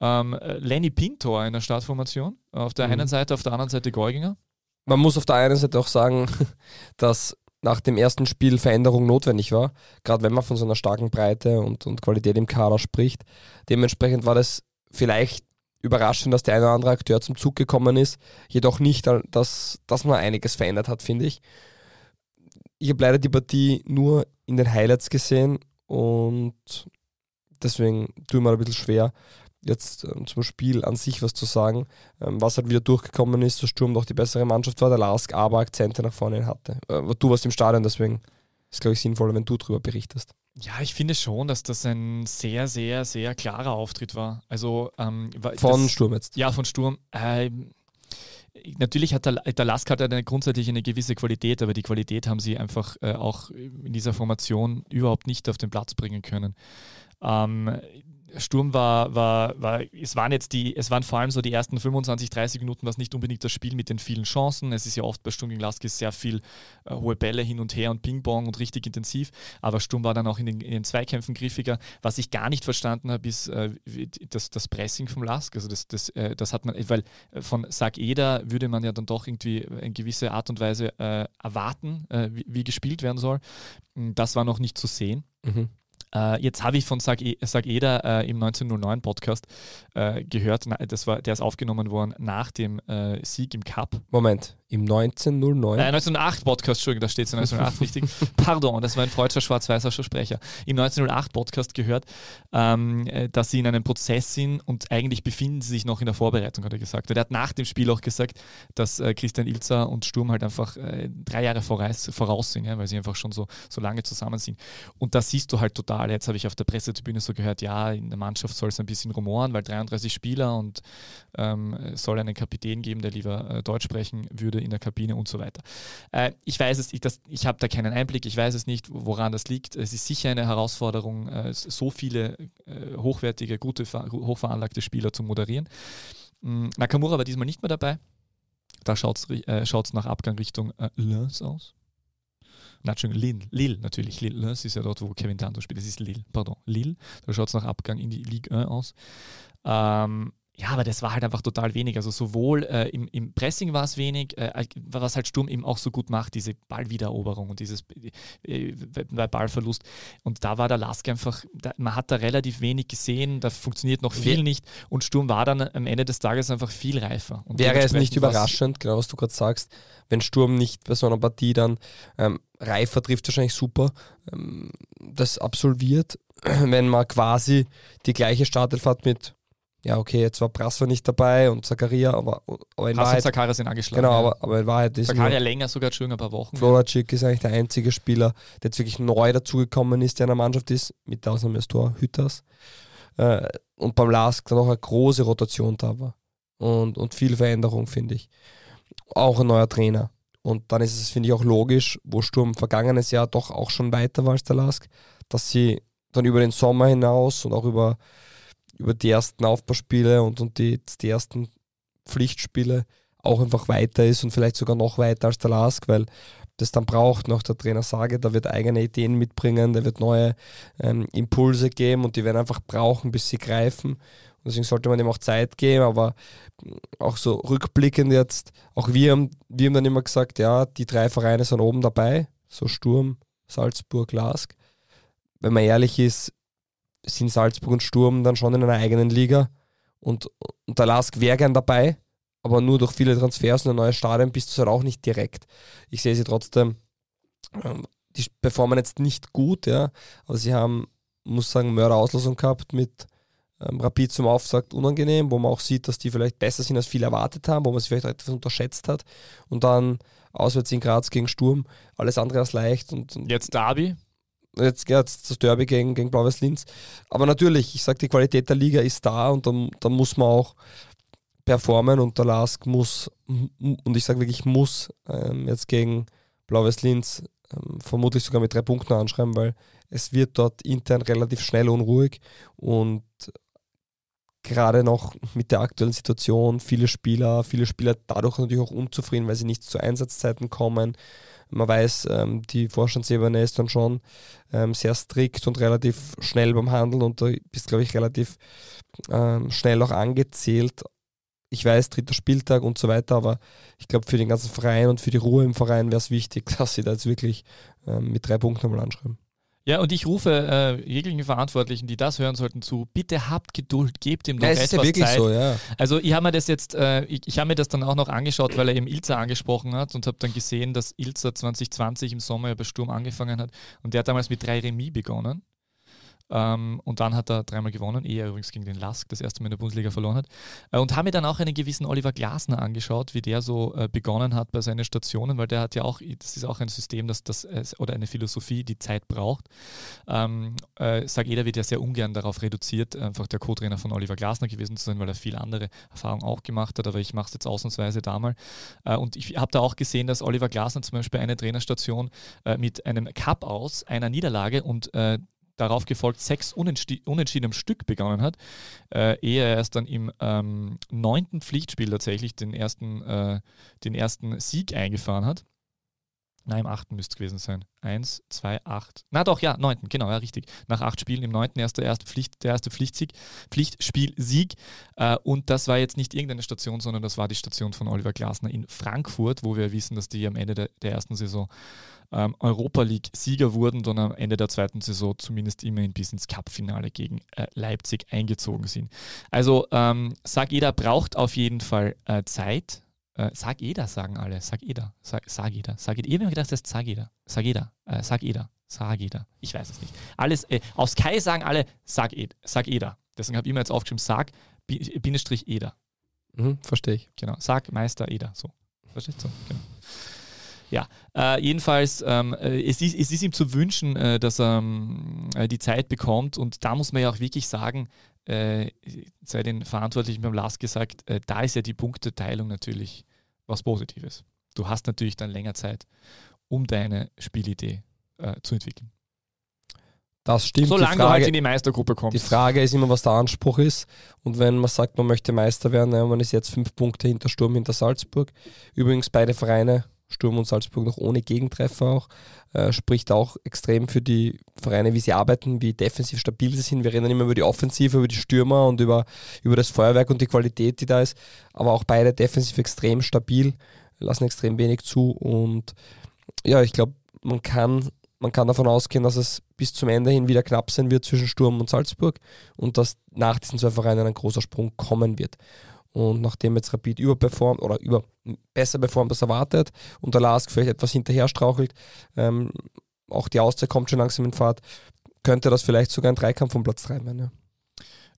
Ähm, Lenny Pintor in der Startformation. Auf der mhm. einen Seite, auf der anderen Seite Geuginger. Man muss auf der einen Seite auch sagen, dass nach dem ersten Spiel Veränderung notwendig war, gerade wenn man von so einer starken Breite und, und Qualität im Kader spricht. Dementsprechend war das vielleicht überraschend, dass der eine oder andere Akteur zum Zug gekommen ist, jedoch nicht, dass, dass man einiges verändert hat, finde ich ich habe leider die Partie nur in den Highlights gesehen und deswegen tue ich mir ein bisschen schwer, jetzt ähm, zum Spiel an sich was zu sagen. Ähm, was halt wieder durchgekommen ist, dass Sturm doch die bessere Mannschaft war, der Lask aber Akzente nach vorne hatte. Äh, du warst im Stadion, deswegen ist, glaube ich, sinnvoller, wenn du darüber berichtest. Ja, ich finde schon, dass das ein sehr, sehr, sehr klarer Auftritt war. Also ähm, von das, Sturm jetzt. Ja, von Sturm. Ähm, natürlich hat der, der Lask hat eine, grundsätzlich eine gewisse Qualität, aber die Qualität haben sie einfach äh, auch in dieser Formation überhaupt nicht auf den Platz bringen können. Ähm, Sturm war, war, war, es waren jetzt die, es waren vor allem so die ersten 25, 30 Minuten, was nicht unbedingt das Spiel mit den vielen Chancen. Es ist ja oft bei Sturm gegen Laskis sehr viel äh, hohe Bälle hin und her und Ping-Pong und richtig intensiv. Aber Sturm war dann auch in den, in den Zweikämpfen griffiger. Was ich gar nicht verstanden habe, ist äh, das, das Pressing vom Lask. Also das, das, äh, das hat man, weil von Sag Eder würde man ja dann doch irgendwie in gewisse Art und Weise äh, erwarten, äh, wie, wie gespielt werden soll. Das war noch nicht zu sehen. Mhm. Äh, jetzt habe ich von Sag, e Sag Eder äh, im 1909 Podcast äh, gehört, das war, der ist aufgenommen worden nach dem äh, Sieg im Cup. Moment, im 1909? Äh, 1908 Podcast, Entschuldigung, da steht es 1908 richtig. Pardon, das war ein freudscher schwarz-weißer Sprecher. Im 1908 Podcast gehört, ähm, äh, dass sie in einem Prozess sind und eigentlich befinden sie sich noch in der Vorbereitung, hat er gesagt. Und er hat nach dem Spiel auch gesagt, dass äh, Christian Ilzer und Sturm halt einfach äh, drei Jahre voraus, voraus sind, ja, weil sie einfach schon so, so lange zusammen sind. Und da siehst du halt total, jetzt habe ich auf der Pressetribüne so gehört, ja, in der Mannschaft soll es ein bisschen rumoren, weil 33 Spieler und ähm, soll einen Kapitän geben, der lieber äh, Deutsch sprechen würde würde in der Kabine und so weiter. Äh, ich weiß es, ich, ich habe da keinen Einblick, ich weiß es nicht, woran das liegt. Es ist sicher eine Herausforderung, äh, so viele äh, hochwertige, gute, hochveranlagte Spieler zu moderieren. Mhm, Nakamura war diesmal nicht mehr dabei. Da schaut es äh, nach Abgang Richtung äh, Lens aus. Na, Lille, Lille natürlich. Lille, Lens ist ja dort, wo Kevin Tanto spielt. Das ist Lille, pardon, Lille. Da schaut es nach Abgang in die Ligue 1 aus. Ähm, ja, aber das war halt einfach total wenig. Also sowohl äh, im, im, Pressing war es wenig, äh, was halt Sturm eben auch so gut macht, diese Ballwiedereroberung und dieses äh, bei Ballverlust. Und da war der Lask einfach, da, man hat da relativ wenig gesehen, da funktioniert noch viel nicht und Sturm war dann am Ende des Tages einfach viel reifer. Und Wäre es nicht überraschend, genau was du gerade sagst, wenn Sturm nicht bei so einer Partie dann ähm, reifer trifft, wahrscheinlich super, ähm, das absolviert, wenn man quasi die gleiche Startelf hat mit ja, okay, jetzt war Brasso nicht dabei und Zakaria, aber, aber in Brasso Wahrheit. und Zakaria sind angeschlagen. Genau, aber, aber in Wahrheit ist. Zakaria länger sogar schon ein paar Wochen. Floracik ist eigentlich der einzige Spieler, der jetzt wirklich neu dazugekommen ist, der in der Mannschaft ist, mit der Ausnahme des Torhüters. Äh, und beim Lask dann auch eine große Rotation da war. Und, und viel Veränderung, finde ich. Auch ein neuer Trainer. Und dann ist es, finde ich, auch logisch, wo Sturm vergangenes Jahr doch auch schon weiter war als der Lask, dass sie dann über den Sommer hinaus und auch über über die ersten Aufbauspiele und, und die, die ersten Pflichtspiele auch einfach weiter ist und vielleicht sogar noch weiter als der Lask, weil das dann braucht, nach der Trainer sage, da wird eigene Ideen mitbringen, der wird neue ähm, Impulse geben und die werden einfach brauchen, bis sie greifen. Und deswegen sollte man ihm auch Zeit geben, aber auch so rückblickend jetzt, auch wir haben, wir haben dann immer gesagt, ja, die drei Vereine sind oben dabei, so Sturm, Salzburg, Lask. Wenn man ehrlich ist, sind Salzburg und Sturm dann schon in einer eigenen Liga. Und, und der Lask wäre gern dabei, aber nur durch viele Transfers und ein neues Stadion bist du halt auch nicht direkt. Ich sehe sie trotzdem, ähm, die performen jetzt nicht gut, ja, aber sie haben, muss sagen, Mörderauslosung gehabt mit ähm, Rapid zum Auftakt unangenehm, wo man auch sieht, dass die vielleicht besser sind, als viele erwartet haben, wo man sie vielleicht etwas unterschätzt hat. Und dann auswärts in Graz gegen Sturm, alles andere als leicht. Und, und Jetzt Derby? Jetzt, ja, jetzt das Derby gegen, gegen Blau-Weiß Linz. Aber natürlich, ich sage, die Qualität der Liga ist da und dann, dann muss man auch performen und der Lask muss, und ich sage wirklich muss, ähm, jetzt gegen Blau-Weiß Linz ähm, vermutlich sogar mit drei Punkten anschreiben, weil es wird dort intern relativ schnell unruhig und gerade noch mit der aktuellen Situation viele Spieler, viele Spieler dadurch natürlich auch unzufrieden, weil sie nicht zu Einsatzzeiten kommen man weiß, ähm, die Vorstandsebene ist dann schon ähm, sehr strikt und relativ schnell beim Handeln und da bist, glaube ich, relativ ähm, schnell auch angezählt. Ich weiß, dritter Spieltag und so weiter, aber ich glaube, für den ganzen Verein und für die Ruhe im Verein wäre es wichtig, dass sie da jetzt wirklich ähm, mit drei Punkten mal anschreiben. Ja, und ich rufe äh, jeglichen Verantwortlichen, die das hören sollten, zu, bitte habt Geduld, gebt ihm noch ja, etwas ja wirklich Zeit. So, ja. Also ich habe mir das jetzt, äh, ich, ich habe mir das dann auch noch angeschaut, weil er eben Ilza angesprochen hat und habe dann gesehen, dass Ilza 2020 im Sommer ja bei Sturm angefangen hat und der hat damals mit drei Remis begonnen. Ähm, und dann hat er dreimal gewonnen, ehe er übrigens gegen den Lask das erste Mal in der Bundesliga verloren hat. Äh, und habe mir dann auch einen gewissen Oliver Glasner angeschaut, wie der so äh, begonnen hat bei seinen Stationen, weil der hat ja auch, das ist auch ein System, das, das oder eine Philosophie, die Zeit braucht. Ähm, äh, Sag jeder wird ja sehr ungern darauf reduziert, einfach der Co-Trainer von Oliver Glasner gewesen zu sein, weil er viel andere Erfahrungen auch gemacht hat, aber ich mache es jetzt ausnahmsweise da mal. Äh, und ich habe da auch gesehen, dass Oliver Glasner zum Beispiel eine Trainerstation äh, mit einem Cup aus, einer Niederlage und äh, darauf gefolgt sechs Unentschieden am Stück begonnen hat, äh, ehe er erst dann im ähm, neunten Pflichtspiel tatsächlich den ersten, äh, den ersten Sieg eingefahren hat. Nein, im achten müsste es gewesen sein. Eins, zwei, acht. Na doch, ja, neunten, genau, ja, richtig. Nach acht Spielen im neunten erst der erste, Pflicht, der erste Pflichtsieg, Pflichtspielsieg. Äh, und das war jetzt nicht irgendeine Station, sondern das war die Station von Oliver Glasner in Frankfurt, wo wir wissen, dass die am Ende der, der ersten Saison ähm, Europa League-Sieger wurden und am Ende der zweiten Saison zumindest immerhin bis ins Cup-Finale gegen äh, Leipzig eingezogen sind. Also ähm, sag jeder braucht auf jeden Fall äh, Zeit. Äh, sag jeder, sagen alle. Sag jeder. Sag, sag jeder. Sag jeder. Ich habe mir gedacht, das ist sag jeder. Sag jeder. Äh, sag jeder. Sag jeder. Ich weiß es nicht. Alles, äh, aus Kai sagen alle, sag, ed, sag jeder. Deswegen habe ich immer jetzt aufgeschrieben, sag, Bindestrich Eder. Mhm, Verstehe ich. Genau. Sag Meister Eder. So. Verstehst du? Genau. Ja, äh, jedenfalls, ähm, äh, es, ist, es ist ihm zu wünschen, äh, dass er ähm, äh, die Zeit bekommt und da muss man ja auch wirklich sagen, äh, sei den Verantwortlichen beim LAS gesagt, äh, da ist ja die Punkteteilung natürlich was Positives. Du hast natürlich dann länger Zeit, um deine Spielidee zu entwickeln. Das stimmt. Solange Frage, du halt in die Meistergruppe kommst. Die Frage ist immer, was der Anspruch ist. Und wenn man sagt, man möchte Meister werden, ja, man ist jetzt fünf Punkte hinter Sturm, hinter Salzburg. Übrigens beide Vereine Sturm und Salzburg noch ohne Gegentreffer auch. Äh, spricht auch extrem für die Vereine, wie sie arbeiten, wie defensiv stabil sie sind. Wir reden immer über die Offensive, über die Stürmer und über, über das Feuerwerk und die Qualität, die da ist. Aber auch beide defensiv extrem stabil, lassen extrem wenig zu. Und ja, ich glaube, man kann, man kann davon ausgehen, dass es bis zum Ende hin wieder knapp sein wird zwischen Sturm und Salzburg und dass nach diesen zwei Vereinen ein großer Sprung kommen wird. Und nachdem jetzt Rapid überperformt oder über, besser performt als erwartet und der Lask vielleicht etwas hinterher strauchelt, ähm, auch die Auszeit kommt schon langsam in Fahrt, könnte das vielleicht sogar ein Dreikampf vom Platz 3 werden. Ja.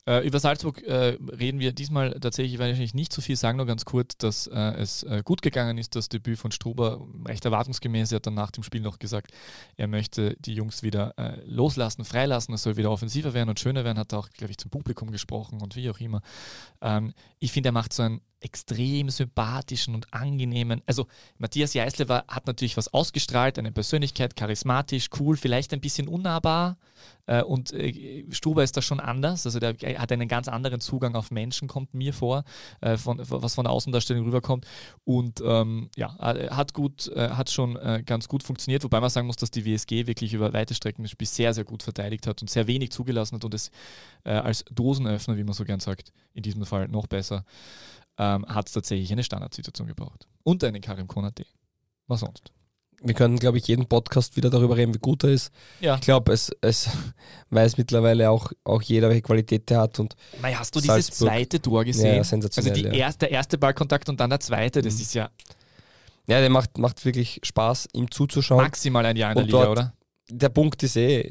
Äh, über Salzburg äh, reden wir diesmal tatsächlich wahrscheinlich nicht so viel, sagen nur ganz kurz, dass äh, es äh, gut gegangen ist, das Debüt von Struber, recht erwartungsgemäß. Er hat dann nach dem Spiel noch gesagt, er möchte die Jungs wieder äh, loslassen, freilassen, es soll wieder offensiver werden und schöner werden, hat auch, glaube ich, zum Publikum gesprochen und wie auch immer. Ähm, ich finde, er macht so einen extrem sympathischen und angenehmen. Also Matthias Jeißle hat natürlich was ausgestrahlt, eine Persönlichkeit, charismatisch, cool, vielleicht ein bisschen unnahbar. Äh, und äh, Stuber ist da schon anders. Also der hat einen ganz anderen Zugang auf Menschen, kommt mir vor, äh, von, was von der Außendarstellung rüberkommt. Und ähm, ja, hat gut, hat schon ganz gut funktioniert, wobei man sagen muss, dass die WSG wirklich über weite Strecken das Spiel sehr, sehr gut verteidigt hat und sehr wenig zugelassen hat und es als Dosenöffner, wie man so gern sagt, in diesem Fall noch besser ähm, hat es tatsächlich eine Standardsituation gebraucht. Und einen Karim Konate. Was sonst? Wir können, glaube ich, jeden Podcast wieder darüber reden, wie gut er ist. Ja. Ich glaube, es, es weiß mittlerweile auch, auch jeder, welche Qualität er hat. Und Mei, hast du Salzburg, dieses zweite Tor gesehen? Ja, sensationell. Also die ja. erste, der erste Ballkontakt und dann der zweite, das mhm. ist ja. Ja, der macht, macht wirklich Spaß, ihm zuzuschauen. Maximal ein Jahr in der Liga, dort, oder? Der Punkt ist eh,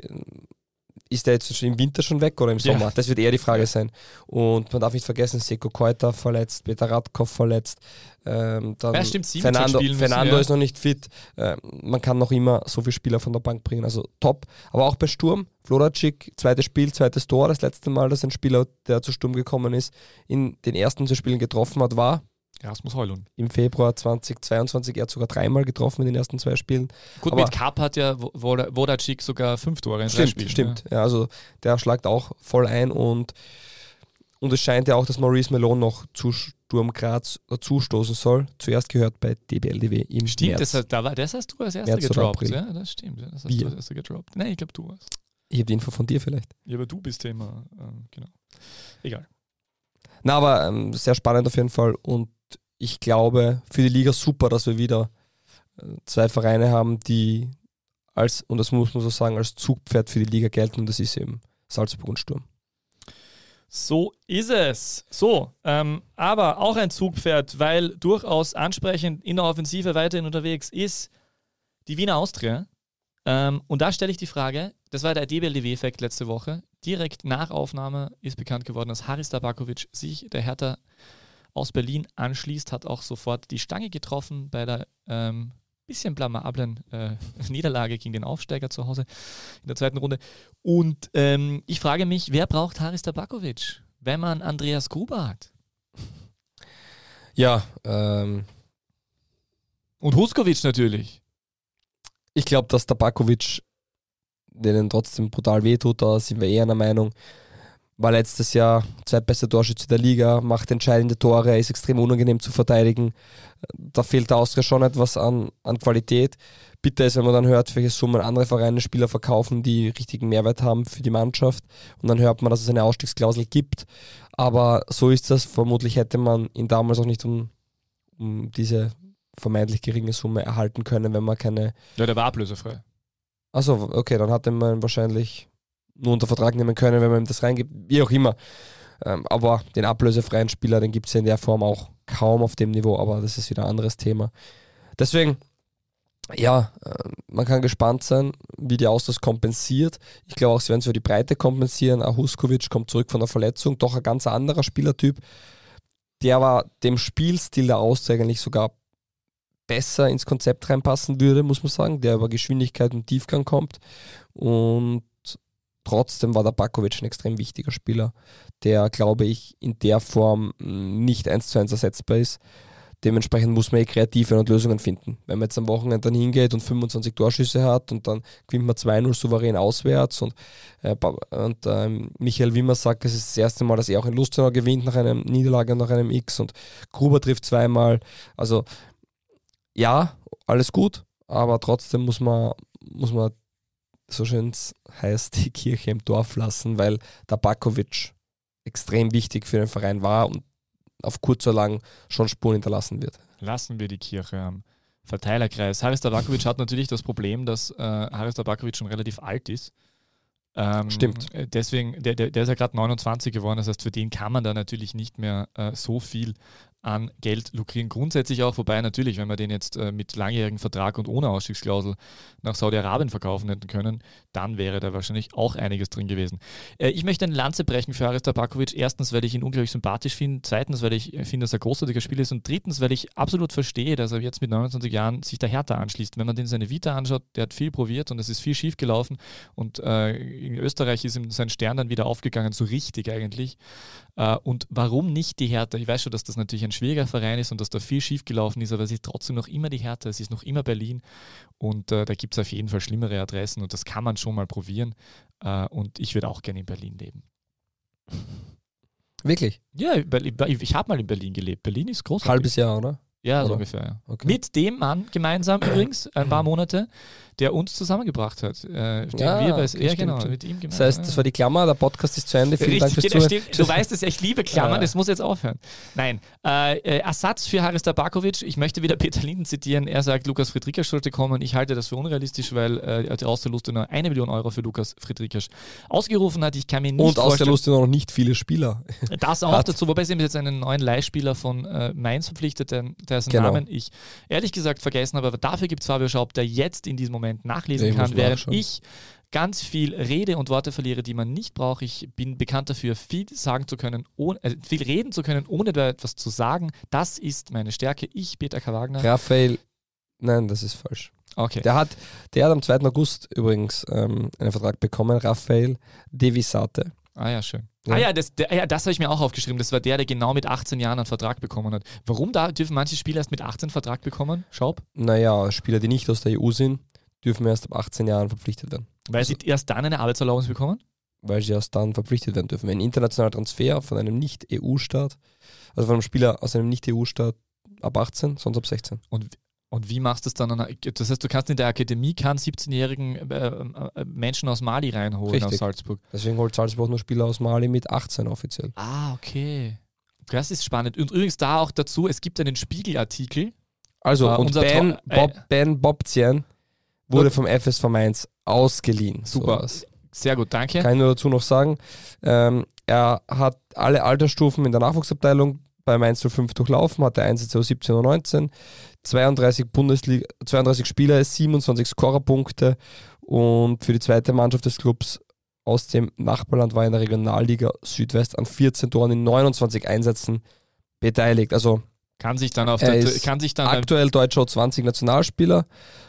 ist der jetzt im Winter schon weg oder im Sommer? Ja. Das wird eher die Frage sein. Und man darf nicht vergessen, Seko Keuter verletzt, Peter Radkov verletzt. Ähm, dann ja, stimmt, Fernando, müssen, Fernando ja. ist noch nicht fit. Ähm, man kann noch immer so viele Spieler von der Bank bringen. Also top. Aber auch bei Sturm, Floracik, zweites Spiel, zweites Tor. Das letzte Mal, dass ein Spieler, der zu Sturm gekommen ist, in den ersten zwei Spielen getroffen hat, war Rasmus Heulund. Im Februar 2022, er hat sogar dreimal getroffen in den ersten zwei Spielen. Gut, Aber mit Cup hat ja Vodacik sogar fünf Tore in stimmt, Spielen. Stimmt, ja. ja. also der schlagt auch voll ein und, und es scheint ja auch, dass Maurice Melon noch zu Sturm Graz zustoßen soll. Zuerst gehört bei DBLDW im Stimmt, März. Das, da war, das hast du als erster gedroppt. Ja, das stimmt, das hast Wir. du als erster gedroppt. Nein, ich glaube, du warst. Ich habe die Info von dir vielleicht. Ja, aber du bist Thema, ähm, genau. Egal. Na, aber ähm, sehr spannend auf jeden Fall und ich glaube, für die Liga super, dass wir wieder äh, zwei Vereine haben, die als, und das muss man so sagen, als Zugpferd für die Liga gelten. Und das ist eben Salzburg und Sturm. So ist es. So, ähm, aber auch ein Zugpferd, weil durchaus ansprechend in der Offensive weiterhin unterwegs ist die Wiener Austria. Ähm, und da stelle ich die Frage, das war der DBLDW-Effekt letzte Woche, direkt nach Aufnahme ist bekannt geworden, dass Haris Tabakovic sich der Hertha aus Berlin anschließt, hat auch sofort die Stange getroffen bei der ähm, bisschen blamablen äh, Niederlage gegen den Aufsteiger zu Hause in der zweiten Runde. Und ähm, ich frage mich, wer braucht Haris Tabakovic, wenn man Andreas Gruber hat? Ja, ähm, Und Huskovic natürlich. ich glaube, dass Tabakovic denen trotzdem brutal wehtut, da sind wir eher einer Meinung. War letztes Jahr zweitbester Torschütze der Liga, macht entscheidende Tore, ist extrem unangenehm zu verteidigen. Da fehlt der Austria schon etwas an, an Qualität. Bitter ist, wenn man dann hört, welche Summen andere Vereine Spieler verkaufen, die richtigen Mehrwert haben für die Mannschaft. Und dann hört man, dass es eine Ausstiegsklausel gibt. Aber so ist das. Vermutlich hätte man ihn damals auch nicht um, um diese vermeintlich geringe Summe erhalten können, wenn man keine Ja, der war ablösefrei. Achso, okay, dann hatte man wahrscheinlich nur unter Vertrag nehmen können, wenn man ihm das reingibt, wie auch immer. Ähm, aber den ablösefreien Spieler, den gibt es ja in der Form auch kaum auf dem Niveau, aber das ist wieder ein anderes Thema. Deswegen, ja, äh, man kann gespannt sein, wie die Austausch kompensiert. Ich glaube auch, sie werden es für die Breite kompensieren. Auch Huskovic kommt zurück von der Verletzung, doch ein ganz anderer Spielertyp. Der war dem Spielstil der Austria eigentlich sogar besser ins Konzept reinpassen würde, muss man sagen, der über Geschwindigkeit und Tiefgang kommt. Und trotzdem war der Bakovic ein extrem wichtiger Spieler, der, glaube ich, in der Form mh, nicht eins zu eins ersetzbar ist. Dementsprechend muss man eh kreativ werden und Lösungen finden. Wenn man jetzt am Wochenende dann hingeht und 25 Torschüsse hat und dann gewinnt man 2-0 souverän auswärts und, äh, und ähm, Michael Wimmer sagt, es ist das erste Mal, dass er auch in Lustenau gewinnt nach einem Niederlage und nach einem X und Gruber trifft zweimal. Also ja, alles gut, aber trotzdem muss man, muss man so schön heißt, die Kirche im Dorf lassen, weil der Bakovic extrem wichtig für den Verein war und auf kurz oder lang schon Spuren hinterlassen wird. Lassen wir die Kirche am Verteilerkreis. Haris Tabakovic hat natürlich das Problem, dass äh, Haris Tabakovic schon relativ alt ist. Ähm, Stimmt. äh, Deswegen, der, der, der ist ja gerade 29 geworden, das heißt, für den kann man da natürlich nicht mehr äh, so viel an Geld lukrieren. Grundsätzlich auch, wobei natürlich, wenn wir den jetzt äh, mit langjährigem Vertrag und ohne Ausstiegsklausel nach Saudi-Arabien verkaufen hätten können, dann wäre da wahrscheinlich auch einiges drin gewesen. Äh, ich möchte eine Lanze brechen für Haris Tabakovic. Erstens, weil ich ihn unglaublich sympathisch finde. Zweitens, weil ich äh, finde, dass er ein großartiger Spieler ist. Und drittens, weil ich absolut verstehe, dass er jetzt mit 29 Jahren sich der Hertha anschließt. Wenn man den seine Vita anschaut, der hat viel probiert und es ist viel schief gelaufen. Und in Österreich ist ihm sein Stern dann wieder aufgegangen, so richtig eigentlich. Und warum nicht die Hertha? Ich weiß schon, dass das natürlich ein schwieriger Verein ist und dass da viel schief gelaufen ist, aber es ist trotzdem noch immer die Hertha, es ist noch immer Berlin und äh, da gibt es auf jeden Fall schlimmere Adressen und das kann man schon mal probieren. Äh, und ich würde auch gerne in Berlin leben. Wirklich? Ja, ich habe mal in Berlin gelebt. Berlin ist großartig. Halbes Jahr, oder? Ja, so oder? ungefähr. Ja. Okay. Mit dem Mann gemeinsam übrigens, ein paar Monate, der uns zusammengebracht hat. Äh, Ja, wir bei, ja, genau, mit ihm gemeinsam. Das heißt, das war die Klammer, der Podcast ist zu Ende. Vielen Dank fürs Richtig, genau, Zuhören. stimmt. Du weißt es ich liebe Klammern, Ja. das muss jetzt aufhören. Nein, äh, äh, Ersatz für Haris Tabakovic, ich möchte wieder Peter Linden zitieren, er sagt, Lukas Friedrichs sollte kommen. Ich halte das für unrealistisch, weil äh, die Austerlust nur eine Million Euro für Lukas Friedrichs ausgerufen hat. Ich kann mir nicht Und aus der vorstellen, Lust noch nicht viele Spieler. das auch hat. dazu, wobei sie haben jetzt einen neuen Leihspieler von äh, Mainz verpflichtet, der, dessen Genau. Namen ich ehrlich gesagt vergessen habe, aber dafür gibt es Fabio Schaub, der jetzt in diesem Moment nachlesen Ich muss kann, während nachschauen. ich ganz viel rede und Worte verliere, die man nicht braucht. Ich bin bekannt dafür, viel sagen zu können, ohne, äh, viel reden zu können, ohne da etwas zu sagen. Das ist meine Stärke. Ich, Peter K. Wagner. Raphael, nein, das ist falsch. Okay. Der hat, der hat am 2. August übrigens ähm, einen Vertrag bekommen, Raphael Devisate. Ah ja, schön. Ja. Ah ja, das, der, ja, das habe ich mir auch aufgeschrieben. Das war der, der genau mit 18 Jahren einen Vertrag bekommen hat. Warum da dürfen manche Spieler erst mit 18 einen Vertrag bekommen? Schaub? Naja, Spieler, die nicht aus der EU sind, dürfen erst ab 18 Jahren verpflichtet werden. Weil sie erst dann eine Arbeitserlaubnis bekommen? weil sie erst dann verpflichtet werden dürfen. Ein internationaler Transfer von einem Nicht-EU-Staat, also von einem Spieler aus einem Nicht-EU-Staat ab 18, sonst ab 16. Und, und wie machst du es dann? An, das heißt, du kannst in der Akademie keinen 17-jährigen äh, äh, Menschen aus Mali reinholen Richtig. aus Salzburg. Deswegen holt Salzburg nur Spieler aus Mali mit 18 offiziell. Ah, okay. Das ist spannend. Und übrigens da auch dazu, es gibt einen Spiegelartikel. Also, Ah, und unser Ben, Tor- äh, Bob, ben Bobzien wurde vom FSV Mainz ausgeliehen. Super. Sowas. Sehr gut, danke. Kann ich nur dazu noch sagen. Ähm, er hat alle Altersstufen in der Nachwuchsabteilung bei Mainz 05 durchlaufen, hatte Einsätze aus 17 und 19, 32 Bundesliga, 32 Spieler, 27 Scorerpunkte und für die zweite Mannschaft des Clubs aus dem Nachbarland war in der Regionalliga Südwest an 14 Toren in 29 Einsätzen beteiligt. Also kann sich dann auf er der kann sich dann aktuell deutscher 20 Nationalspieler,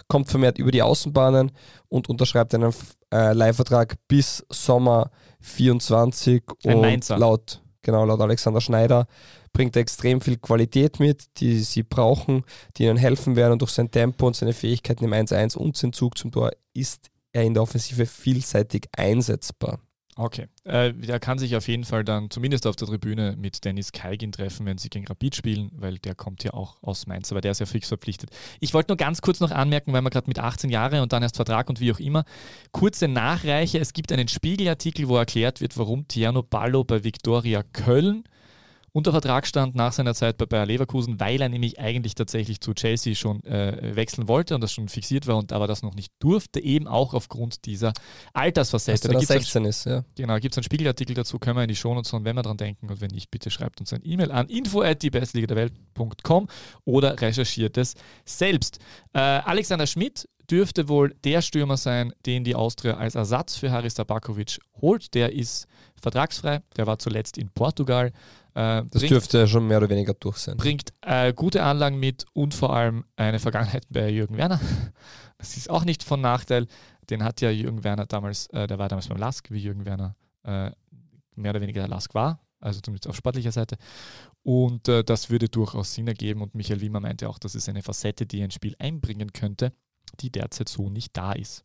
kommt vermehrt über die Außenbahnen und unterschreibt einen äh, Leihvertrag bis Sommer 24 Ein und Mainzer. laut genau laut Alexander Schneider bringt er extrem viel Qualität mit, die sie brauchen, die ihnen helfen werden und durch sein Tempo und seine Fähigkeiten im 1-1 und sein Zug zum Tor ist er in der Offensive vielseitig einsetzbar. Okay. Äh, der kann sich auf jeden Fall dann zumindest auf der Tribüne mit Dennis Kaigin treffen, wenn sie gegen Rapid spielen, weil der kommt ja auch aus Mainz, aber der ist ja fix verpflichtet. Ich wollte nur ganz kurz noch anmerken, weil man gerade mit 18 Jahren und dann erst Vertrag und wie auch immer, kurze Nachreiche. Es gibt einen Spiegelartikel, wo erklärt wird, warum Tierno Ballo bei Viktoria Köln unter Vertrag stand nach seiner Zeit bei Bayer Leverkusen, weil er nämlich eigentlich tatsächlich zu Chelsea schon äh, wechseln wollte und das schon fixiert war und aber das noch nicht durfte, eben auch aufgrund dieser Altersfacette. Er Da gibt's ein 16 ist, ja. Genau, gibt es einen Spiegelartikel dazu, können wir in die Shownotes hauen, wenn wir dran denken. Und wenn nicht, bitte schreibt uns ein E-Mail an info.diebestliga-der-welt.com oder recherchiert es selbst. Äh, Alexander Schmidt dürfte wohl der Stürmer sein, den die Austria als Ersatz für Haris Tabakovic holt. Der ist vertragsfrei, der war zuletzt in Portugal. Äh, Das bringt- dürfte schon mehr oder weniger durch sein. bringt äh, gute Anlagen mit und vor allem eine Vergangenheit bei Jürgen Werner. Das ist auch nicht von Nachteil. Den hat ja Jürgen Werner damals, äh, der war damals beim Lask, wie Jürgen Werner äh, mehr oder weniger der Lask war, also zumindest auf sportlicher Seite. Und äh, das würde durchaus Sinn ergeben. Und Michael Wiemer meinte auch, das ist eine Facette, die ein Spiel einbringen könnte, die derzeit so nicht da ist.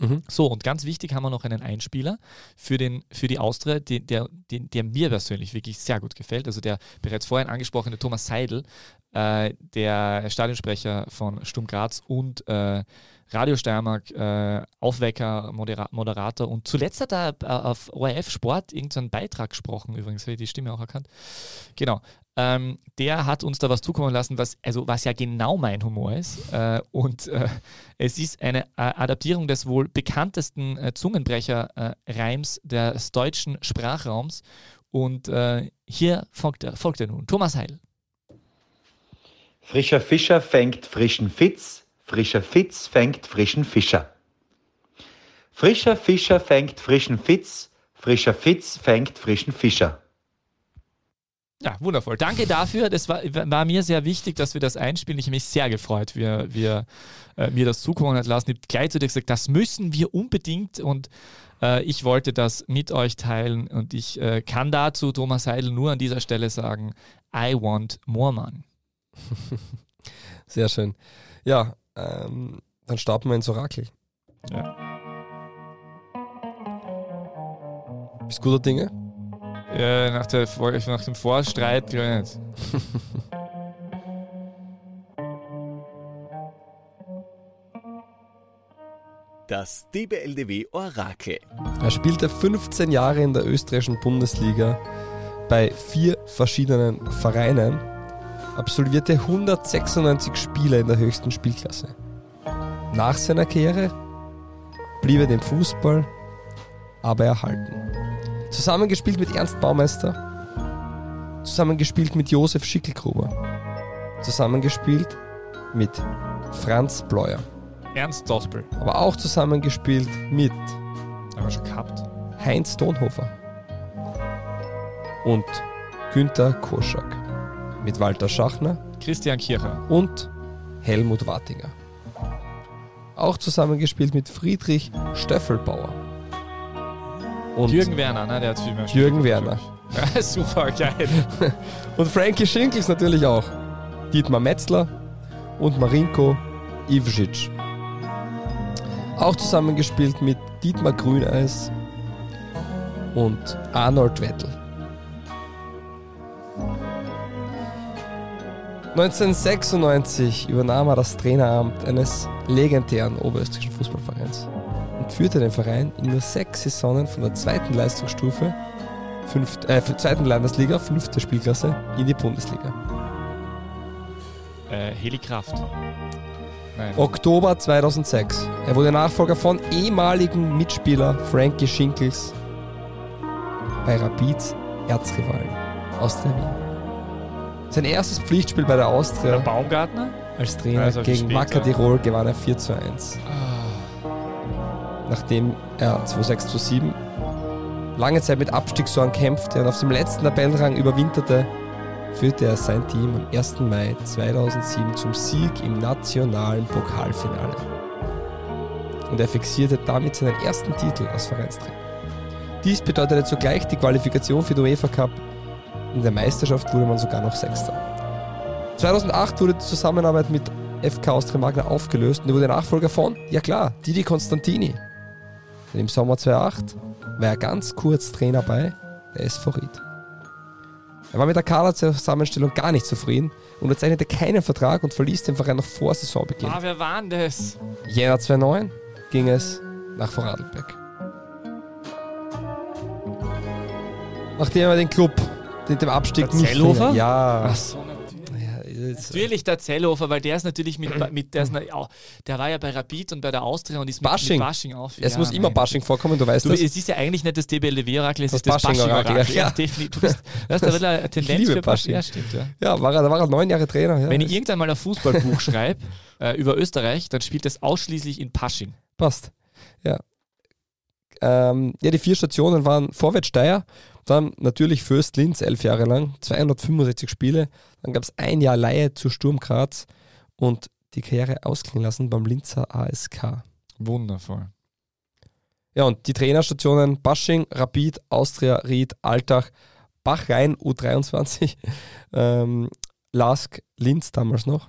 Mhm. So, und ganz wichtig haben wir noch einen Einspieler für, den, für die Austria, den, der, den, der mir persönlich wirklich sehr gut gefällt. Also der bereits vorhin angesprochene Thomas Seidel, äh, der Stadionsprecher von Sturm Graz und äh, Radio Steiermark, äh, Aufwecker, Modera Moderator und zuletzt hat er äh, auf ORF Sport irgendeinen Beitrag gesprochen, übrigens, habe ich die Stimme auch erkannt. Genau. Ähm, der hat uns da was zukommen lassen, was, also, was ja genau mein Humor ist. Äh, und äh, es ist eine äh, Adaptierung des wohl bekanntesten äh, Zungenbrecher-Reims des deutschen Sprachraums. Und äh, hier folgt er, folgt er nun. Thomas Heil. Frischer Fischer fängt frischen Fitz, frischer Fitz fängt frischen Fischer. Frischer Fischer fängt frischen Fitz, frischer Fitz fängt frischen Fischer. Ja, wundervoll. Danke dafür. Das war, war mir sehr wichtig, dass wir das einspielen. Ich habe mich sehr gefreut, wie er äh, mir das zukommen hat lassen. Ich habe gleich zu dir gesagt, das müssen wir unbedingt und äh, ich wollte das mit euch teilen und ich äh, kann dazu Thomas Heidel nur an dieser Stelle sagen, I want more man. Sehr schön. Ja, ähm, dann starten wir ins Orakel. Ja. Bist guter Dinge? Äh, nach, der, Vor- nach dem Vorstreit, glaube ich nicht. Das DBLDW Orakel. Er spielte 15 Jahre in der österreichischen Bundesliga bei vier verschiedenen Vereinen, absolvierte 196 Spiele in der höchsten Spielklasse. Nach seiner Karriere blieb er dem Fußball aber erhalten. Zusammengespielt mit Ernst Baumeister, zusammengespielt mit Josef Schickelgruber, zusammengespielt mit Franz Bleuer, Ernst Dospel. aber auch zusammengespielt mit Haben wir schon gehabt. Heinz Donhofer und Günther Koschak mit Walter Schachner Christian Kircher. und Helmut Wartinger. Auch zusammengespielt mit Friedrich Stöffelbauer und, Jürgen Werner, ne? Der hat viel mehr Jürgen Werner. Ja, super geil. und Frankie Schinkels natürlich auch. Dietmar Metzler und Marinko Ivcic. Auch zusammengespielt mit Dietmar Grüneis und Arnold Wettel. 1996 übernahm er das Traineramt eines legendären oberösterreichischen Fußballvereins und führte den Verein in nur sechs Saisonen von der zweiten Leistungsstufe, fünft, äh, zweiten Landesliga, fünfte Spielklasse, in die Bundesliga. äh, Heli Kraft. Nein. Oktober 2006. Er wurde Nachfolger von ehemaligen Mitspieler Frankie Schinkels bei Rapids Erzrivalen Austria Wien. Sein erstes Pflichtspiel bei der Der Austria Baumgartner? als Trainer Also gegen. Wacker Tirol gewann er 4 zu 1. Ah, Nachdem er 2-6 zu 7 lange Zeit mit Abstiegssorgen kämpfte und auf dem letzten Tabellenrang überwinterte, führte er sein Team am 1. Mai 2007 zum Sieg im nationalen Pokalfinale. Und er fixierte damit seinen ersten Titel als Vereinstrainer. Dies bedeutete zugleich die Qualifikation für den UEFA Cup. In der Meisterschaft wurde man sogar noch Sechster. 2008 wurde die Zusammenarbeit mit FK Austria Magna aufgelöst und er wurde Nachfolger von, ja klar, Didi Constantini. Denn im Sommer 2008 war er ganz kurz Trainer bei der SV Ried. Er war mit der Kaderzusammenstellung gar nicht zufrieden, unterzeichnete keinen Vertrag und verließ den Verein noch vor Saisonbeginn. Ah, wer war denn das? Jänner 2009 ging es nach Vorarlberg. Nachdem er den Club mit dem Abstieg Der nicht Zellhofer? Ja. Ach so, natürlich. der Zellhofer, weil der ist natürlich mit, mit der, ist, der war ja bei Rapid und bei der Austria und ist mit Bashing. mit Bashing auf. es ja, muss immer. Bashing vorkommen, du weißt Du, das. es ist ja eigentlich nicht das DBLW-Orakel, es Das ist das Bashing-Orakel, ja. Ja, definitiv. Du bist, du hast da wieder eine Tendenz liebe für Bashing. Ja, stimmt, ja. Ja, war er, da war er neun Jahre Trainer. Wenn ich irgendwann mal ein Fußballbuch schreibe äh, über Österreich, dann spielt das ausschließlich in Pasching. passt. Ja. Ähm, ja, die vier Stationen waren Vorwärts Steyr, dann natürlich Fürst Linz elf Jahre lang, 265 Spiele, dann gab es ein Jahr Laie zu Sturm Graz und die Karriere ausklingen lassen beim Linzer ASK. Wundervoll. Ja, und die Trainerstationen Basching, Rapid, Austria, Ried, Altach, Bachrhein, U23, ähm, Lask, Linz damals noch.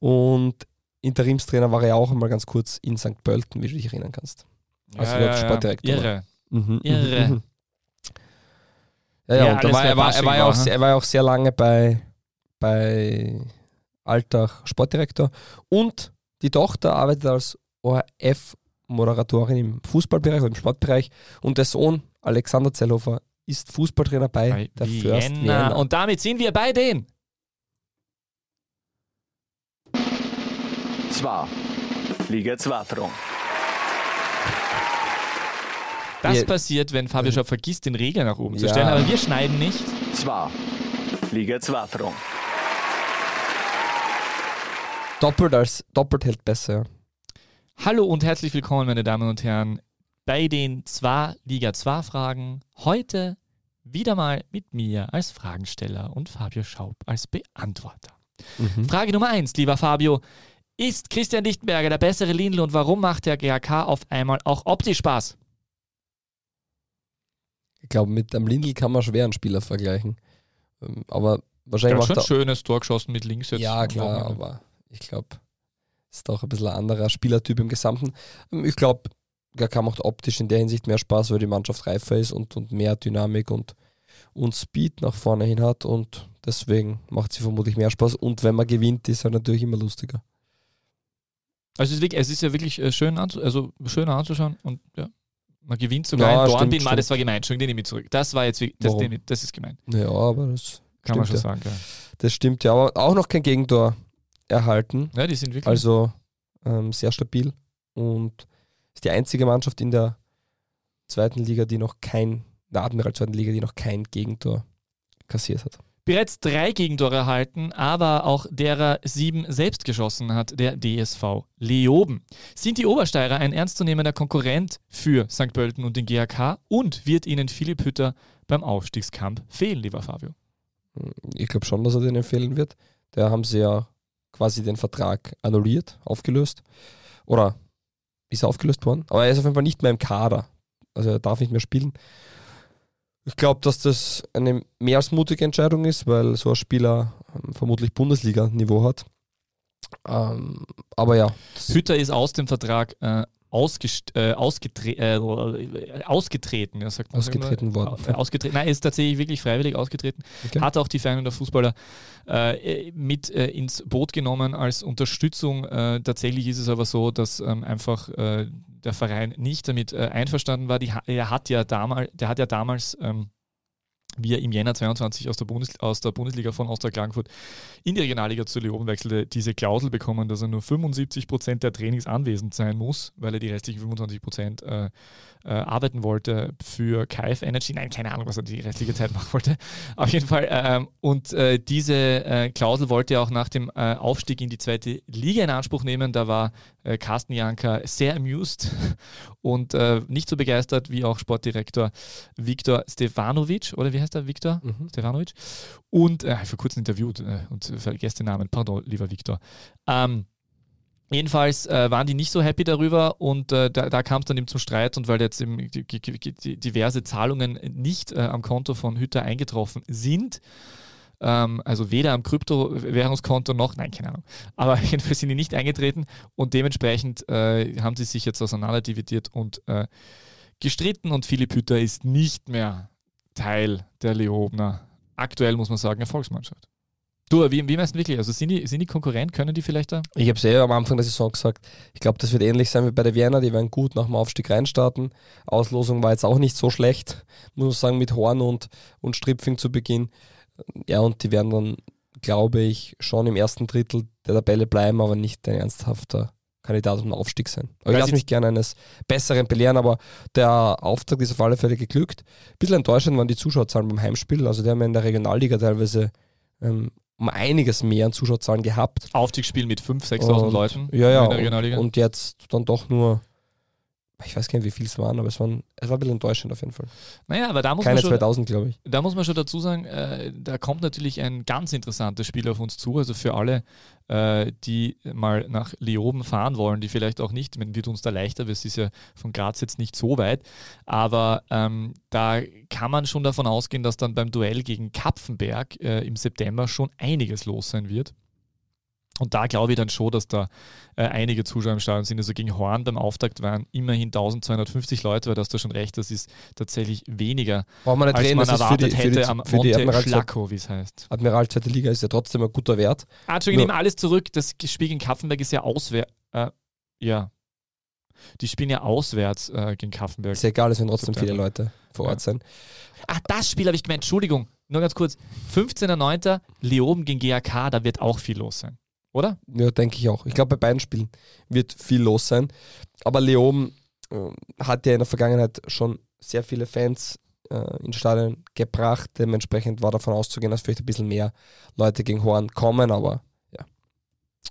Und Interimstrainer war er ja auch einmal ganz kurz in St. Pölten, wie du dich erinnern kannst. Also dort Sportdirektor war. Irre. Mhm, Irre. mhm. Ja, ja, Ja, und da alles war, bei er, war, er, ja auch, sehr- er war ja auch sehr lange bei, bei Altach Sportdirektor. Und die Tochter arbeitet als ORF-Moderatorin im Fußballbereich oder im Sportbereich. Und der Sohn, Alexander Zellhofer, ist Fußballtrainer bei, Bei der First Vienna. Vienna. Und damit sind wir bei den. Zwei. Liga 2 Fragen. Das Wir- passiert, wenn Fabio Schaub vergisst, den Regler nach oben zu Ja. stellen. Aber wir schneiden nicht. Zwei. Liga 2 Fragen. doppelt, als, doppelt hält besser. Hallo und herzlich willkommen, meine Damen und Herren, bei den zwei Liga 2 Fragen. Heute wieder mal mit mir als Fragensteller und Fabio Schaub als Beantworter. Mhm. Frage Nummer 1, lieber Fabio. Ist Christian Lichtenberger der bessere Lindl und warum macht der GAK auf einmal auch optisch Spaß? Ich glaube, mit einem Lindl kann man schwer einen Spieler vergleichen. Ähm, Aber wahrscheinlich Der hat schon er ein schönes Tor geschossen mit links jetzt. Ja, klar, aber ich glaube, ist doch ein bisschen ein anderer Spielertyp im Gesamten. Ähm, Ich glaube, GK macht optisch in der Hinsicht mehr Spaß, weil die Mannschaft reifer ist und, und mehr Dynamik und, und Speed nach vorne hin hat und deswegen macht sie vermutlich mehr Spaß. Und wenn man gewinnt, ist er natürlich immer lustiger. Also es ist, wirklich, es ist ja wirklich äh, schön, anzu also schöner anzuschauen und ja, man gewinnt sogar Ja, ein Dornbin. Das war gemein. Entschuldigung, den nehme ich zurück. Das war jetzt wirklich, das, den, das ist gemein. Ja, aber das, Kann man schon Stimmt, sagen. Ja. das stimmt ja. Aber auch noch kein Gegentor erhalten. ja, die sind wirklich. Also ähm, sehr stabil und ist die einzige Mannschaft in der zweiten Liga, die noch kein, der Admiral zweiten Liga, die noch kein Gegentor kassiert hat. Bereits drei Gegentore erhalten, aber auch derer sieben selbst geschossen hat, der DSV Leoben. Sind die Obersteirer ein ernstzunehmender Konkurrent für St. Pölten und den GAK und wird ihnen Philipp Hütter beim Aufstiegskampf fehlen, lieber Fabio? Ich glaube schon, dass er denen fehlen wird. Da haben sie ja quasi den Vertrag annulliert, aufgelöst. Oder ist er aufgelöst worden? Aber er ist auf jeden Fall nicht mehr im Kader. Also er darf nicht mehr spielen. Ich glaube, dass das eine mehr als mutige Entscheidung ist, weil so ein Spieler ähm, vermutlich Bundesliga-Niveau hat. Ähm, aber ja, Hütter ist aus dem Vertrag äh, ausgest äh, ausgetre äh, ausgetreten. Ja, sagt man Ausgetreten immer? worden. Äh, ausgetreten. Nein, er ist tatsächlich wirklich freiwillig ausgetreten. Okay. Hat auch die Feyenoorder Fußballer äh, mit äh, ins Boot genommen als Unterstützung. Äh, tatsächlich ist es aber so, dass ähm, einfach äh, der Verein nicht damit äh, einverstanden war. Die, er hat ja damals, der hat ja damals ähm, wie er im Jänner 22 aus der, Bundes aus der Bundesliga von Austria Klagenfurt in die Regionalliga zu Leoben wechselte, diese Klausel bekommen, dass er nur 75 Prozent der Trainings anwesend sein muss, weil er die restlichen 25 Prozent äh, äh, arbeiten wollte für KF Energy. Nein, keine Ahnung, was er die restliche Zeit machen wollte. Auf jeden Fall. Ähm, und äh, diese äh, Klausel wollte er auch nach dem äh, Aufstieg in die zweite Liga in Anspruch nehmen. Da war äh, Carsten Janka sehr amused und nicht so begeistert wie auch Sportdirektor Viktor Stefanovic, oder wie heißt er, Viktor mhm. Stefanovic? Und äh, vor kurzem interviewt und vergesst den Namen. Pardon, lieber Viktor. Ähm, Jedenfalls äh, waren die nicht so happy darüber und äh, da, da kam es dann eben zum Streit und weil jetzt eben die, die, die diverse Zahlungen nicht äh, am Konto von Hütter eingetroffen sind, ähm, also weder am Kryptowährungskonto noch, nein, keine Ahnung, aber jedenfalls sind die nicht eingetreten und dementsprechend äh, haben sie sich jetzt auseinanderdividiert und äh, gestritten und Philipp Hütter ist nicht mehr Teil der Leobner, aktuell muss man sagen, Erfolgsmannschaft. Du, wie, wie meinst du wirklich? Also sind die, sind die Konkurrent, können die vielleicht da? Ich habe es eh am Anfang der Saison gesagt. Ich glaube, das wird ähnlich sein wie bei der Vienna. Die werden gut nach dem Aufstieg reinstarten. Auslosung war jetzt auch nicht so schlecht, muss man sagen, mit Horn und, und Stripfing zu Beginn. Ja, und die werden dann, glaube ich, schon im ersten Drittel der Tabelle bleiben, aber nicht ein ernsthafter Kandidat um Aufstieg sein. Aber ich lasse mich gerne eines Besseren belehren, aber der Auftrag ist auf alle Fälle geglückt. Ein bisschen enttäuschend waren die Zuschauerzahlen beim Heimspiel. Also, die haben ja in der Regionalliga teilweise ähm, um einiges mehr an Zuschauerzahlen gehabt. Aufstiegsspiel mit 5.000, 6.000 Leuten ja, ja, in der Regionalliga. Und, und jetzt dann doch nur ich weiß gar nicht, wie viel es waren, aber es, waren, es war ein bisschen enttäuschend auf jeden Fall. Naja, aber da muss Keine man schon, 2000, glaube ich. Da muss man schon dazu sagen, äh, da kommt natürlich ein ganz interessantes Spiel auf uns zu. Also für alle, äh, die mal nach Leoben fahren wollen, die vielleicht auch nicht, man wird uns da leichter, weil es ist ja von Graz jetzt nicht so weit. Aber ähm, da kann man schon davon ausgehen, dass dann beim Duell gegen Kapfenberg äh, im September schon einiges los sein wird. Und da glaube ich dann schon, dass da äh, einige Zuschauer im Stadion sind. Also gegen Horn beim Auftakt waren immerhin 1250 Leute, weil das da schon recht, das ist tatsächlich weniger, Brauchen wir nicht als reden, man erwartet die, hätte die, am Monte Schlacko, wie es heißt. Admiral Zweite Liga ist ja trotzdem ein guter Wert. Ah, Entschuldigung, ich nehme alles zurück. Das Spiel gegen Kaffenberg ist ja auswärts. Äh, ja. Die spielen ja auswärts äh, gegen Kaffenberg. Ist ja egal, es werden trotzdem viele Leute vor Ort ja. sein. Ach, das Spiel habe ich gemeint. Entschuldigung, nur ganz kurz. 15.09. Leoben gegen GAK, da wird auch viel los sein oder? Ja, denke ich auch. Ich glaube, bei beiden Spielen wird viel los sein. Aber Leon äh, hat ja in der Vergangenheit schon sehr viele Fans äh, ins Stadion gebracht. Dementsprechend war davon auszugehen, dass vielleicht ein bisschen mehr Leute gegen Horn kommen, aber ja.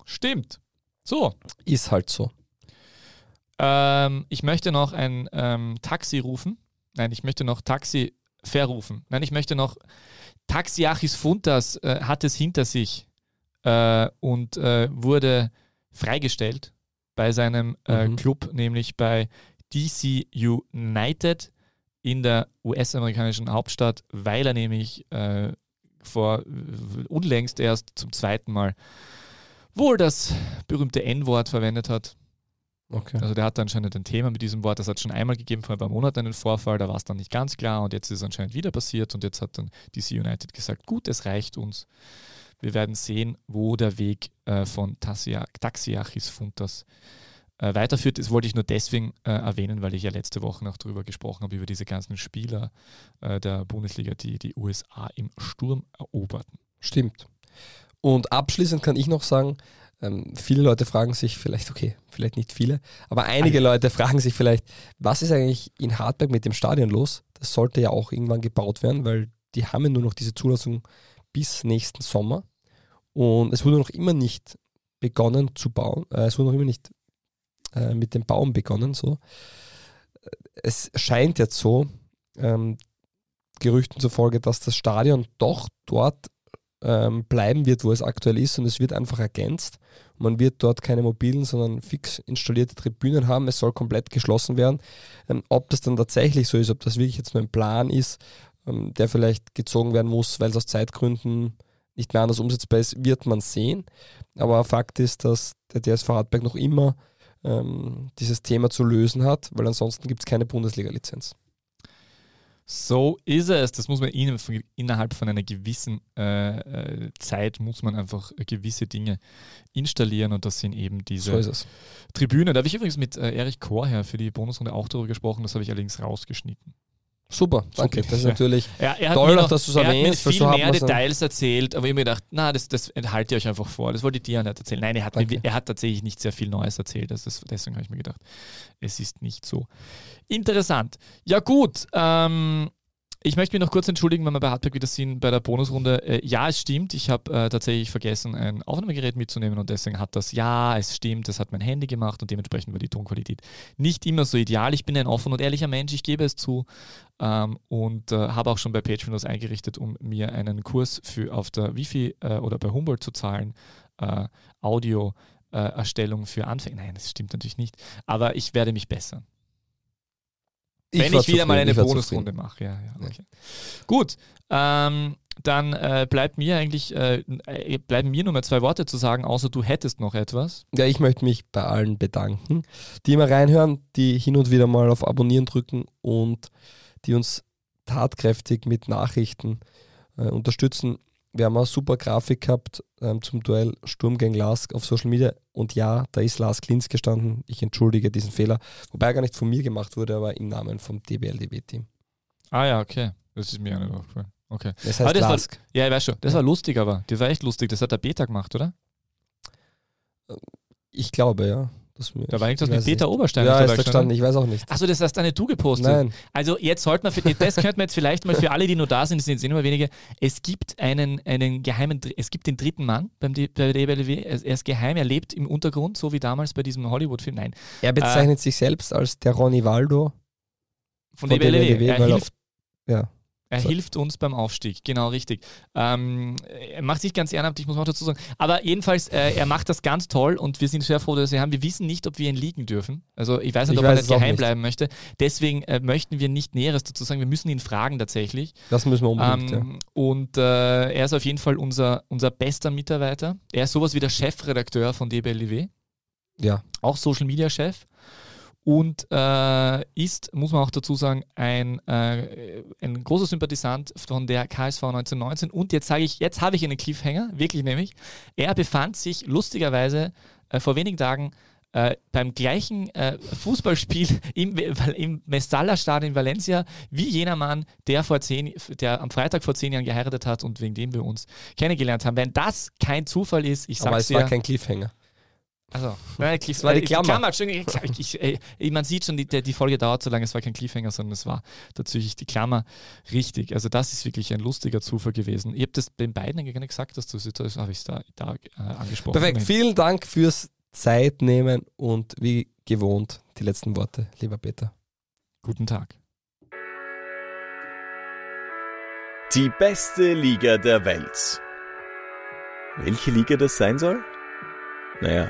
Stimmt. So. Ist halt so. Ähm, ich möchte noch ein ähm, Taxi rufen. Nein, ich möchte noch Taxi verrufen. Nein, ich möchte noch Taxi Achis Funtas äh, hat es hinter sich äh, und äh, wurde freigestellt bei seinem äh, mhm. Club, nämlich bei DC United in der US-amerikanischen Hauptstadt, weil er nämlich äh, vor unlängst erst zum zweiten Mal wohl das berühmte N-Wort verwendet hat. Okay. Also der hat anscheinend ein Thema mit diesem Wort, das hat schon einmal gegeben vor ein paar Monaten einen Vorfall, da war es dann nicht ganz klar und jetzt ist es anscheinend wieder passiert und jetzt hat dann DC United gesagt, gut, es reicht uns. Wir werden sehen, wo der Weg äh, von Taxiachis Funtas äh, weiterführt. Das wollte ich nur deswegen äh, erwähnen, weil ich ja letzte Woche noch darüber gesprochen habe, über diese ganzen Spieler äh, der Bundesliga, die die USA im Sturm eroberten. Stimmt. Und abschließend kann ich noch sagen, ähm, viele Leute fragen sich vielleicht, okay, vielleicht nicht viele, aber einige Alle. Leute fragen sich vielleicht, was ist eigentlich in Hartberg mit dem Stadion los? Das sollte ja auch irgendwann gebaut werden, weil die haben ja nur noch diese Zulassung bis nächsten Sommer. Und es wurde noch immer nicht begonnen zu bauen. Äh, es wurde noch immer nicht äh, mit dem Bauen begonnen. So. Es scheint jetzt so, ähm, Gerüchten zufolge, dass das Stadion doch dort ähm, bleiben wird, wo es aktuell ist und es wird einfach ergänzt. Man wird dort keine mobilen, sondern fix installierte Tribünen haben. Es soll komplett geschlossen werden. Ähm, ob das dann tatsächlich so ist, ob das wirklich jetzt nur ein Plan ist, ähm, der vielleicht gezogen werden muss, weil es aus Zeitgründen nicht mehr anders umsetzbar ist, wird man sehen. Aber Fakt ist, dass der DSV Hartberg noch immer ähm, dieses Thema zu lösen hat, weil ansonsten gibt es keine Bundesliga-Lizenz. So ist es. Das muss man innerhalb von einer gewissen äh, äh, Zeit muss man einfach gewisse Dinge installieren und das sind eben diese so Tribünen. Da habe ich übrigens mit äh, Erich Korher für die Bonusrunde auch darüber gesprochen, das habe ich allerdings rausgeschnitten. Super, danke. Okay. Das ist natürlich Er, er hat Toll noch, dass du's er hat mir erwähnst, viel mehr Details erzählt, aber ich habe mir gedacht, na, das, das enthaltet ihr euch einfach vor. Das wollte ich dir ja nicht erzählen. Nein, er hat, mir, er hat tatsächlich nicht sehr viel Neues erzählt. Das ist, deswegen habe ich mir gedacht, es ist nicht so interessant. Ja, gut. Ähm, ich möchte mich noch kurz entschuldigen, wenn wir bei Hardback wieder sind bei der Bonusrunde. Äh, ja, es stimmt, ich habe äh, tatsächlich vergessen, ein Aufnahmegerät mitzunehmen und deswegen hat das, ja, es stimmt, das hat mein Handy gemacht und dementsprechend war die Tonqualität nicht immer so ideal. Ich bin ein offen und ehrlicher Mensch, ich gebe es zu ähm, und äh, habe auch schon bei Patreon was eingerichtet, um mir einen Kurs für auf der Wifi äh, oder bei Humboldt zu zahlen. Äh, Audio. Äh, Erstellung für Anfänger. Nein, das stimmt natürlich nicht. Aber ich werde mich bessern. Wenn war ich wieder mal eine ich Bonusrunde mache. Ja, ja, Ja. okay. Gut, ähm, dann äh, bleibt mir eigentlich, äh, äh, bleiben mir nur mehr zwei Worte zu sagen, außer du hättest noch etwas. Ja, ich möchte mich bei allen bedanken, die immer reinhören, die hin und wieder mal auf Abonnieren drücken und die uns tatkräftig mit Nachrichten äh, unterstützen. Wir haben eine super Grafik gehabt ähm, zum Duell Sturm gegen Lask auf Social Media und ja, da ist Lars Klins gestanden. Ich entschuldige diesen Fehler, wobei er gar nicht von mir gemacht wurde, aber im Namen vom DBLDB-Team. Ah ja, okay. Das ist mir auch nicht aufgefallen. Okay. Aber heißt das war- Lask. Ja, ich weiß schon. Das war lustig, aber das war echt lustig. Das hat der Beta gemacht, oder? Ich glaube, ja. Das Da war ich irgendwas weiß mit Peter nicht. Oberstein. Ja, ist gestanden. gestanden, ich weiß auch nicht. Achso, das hast eine du gepostet. Nein, Also jetzt sollte man, für, das könnte man jetzt vielleicht mal für alle, die nur da sind, das sind jetzt eh nur wenige, es gibt einen, einen geheimen, es gibt den dritten Mann beim bei der DBLW, er ist geheim, er lebt im Untergrund, so wie damals bei diesem Hollywood-Film. Nein, er bezeichnet sich selbst als der Ronny Waldo. von, Von DBLW. Er- hilft Ja. Er So. hilft uns beim Aufstieg, genau richtig. Ähm, er macht sich ganz ehrenamtlich, muss man auch dazu sagen. Aber jedenfalls, äh, er macht das ganz toll und wir sind sehr froh, dass wir haben. Wir wissen nicht, ob wir ihn liegen dürfen. Also ich weiß nicht, Ich ob er weiß nicht geheim nicht. bleiben möchte. Deswegen äh, möchten wir nicht Näheres dazu sagen. Wir müssen ihn fragen tatsächlich. Das müssen wir unbedingt, ja. Ähm, Und äh, er ist auf jeden Fall unser, unser bester Mitarbeiter. Er ist sowas wie der Chefredakteur von DBLW Ja, auch Social Media Chef und äh, ist, muss man auch dazu sagen, ein, äh, ein großer Sympathisant von der KSV 1919. Und jetzt sage ich, jetzt habe ich einen Cliffhanger, wirklich nämlich. Er befand sich lustigerweise äh, vor wenigen Tagen äh, beim gleichen äh, Fußballspiel im, im Mestalla-Stadion in Valencia wie jener Mann, der, vor zehn, der am Freitag vor zehn Jahren geheiratet hat und wegen dem wir uns kennengelernt haben. Wenn das kein Zufall ist, ich aber sag's es dir. war kein Cliffhanger. Also, nein, Cliff, war die äh, Klammer. Entschuldigung, ich, ich, äh, man sieht schon, die, die Folge dauert so lange, es war kein Cliffhanger, sondern es war tatsächlich die Klammer richtig. Also das ist wirklich ein lustiger Zufall gewesen. Ich habe das den beiden eigentlich gar nicht gesagt, dass du das habe ich da, da äh, angesprochen. Perfekt, vielen Dank fürs Zeitnehmen und wie gewohnt die letzten Worte, lieber Peter. Guten Tag. Die beste Liga der Welt. Welche Liga das sein soll? Naja,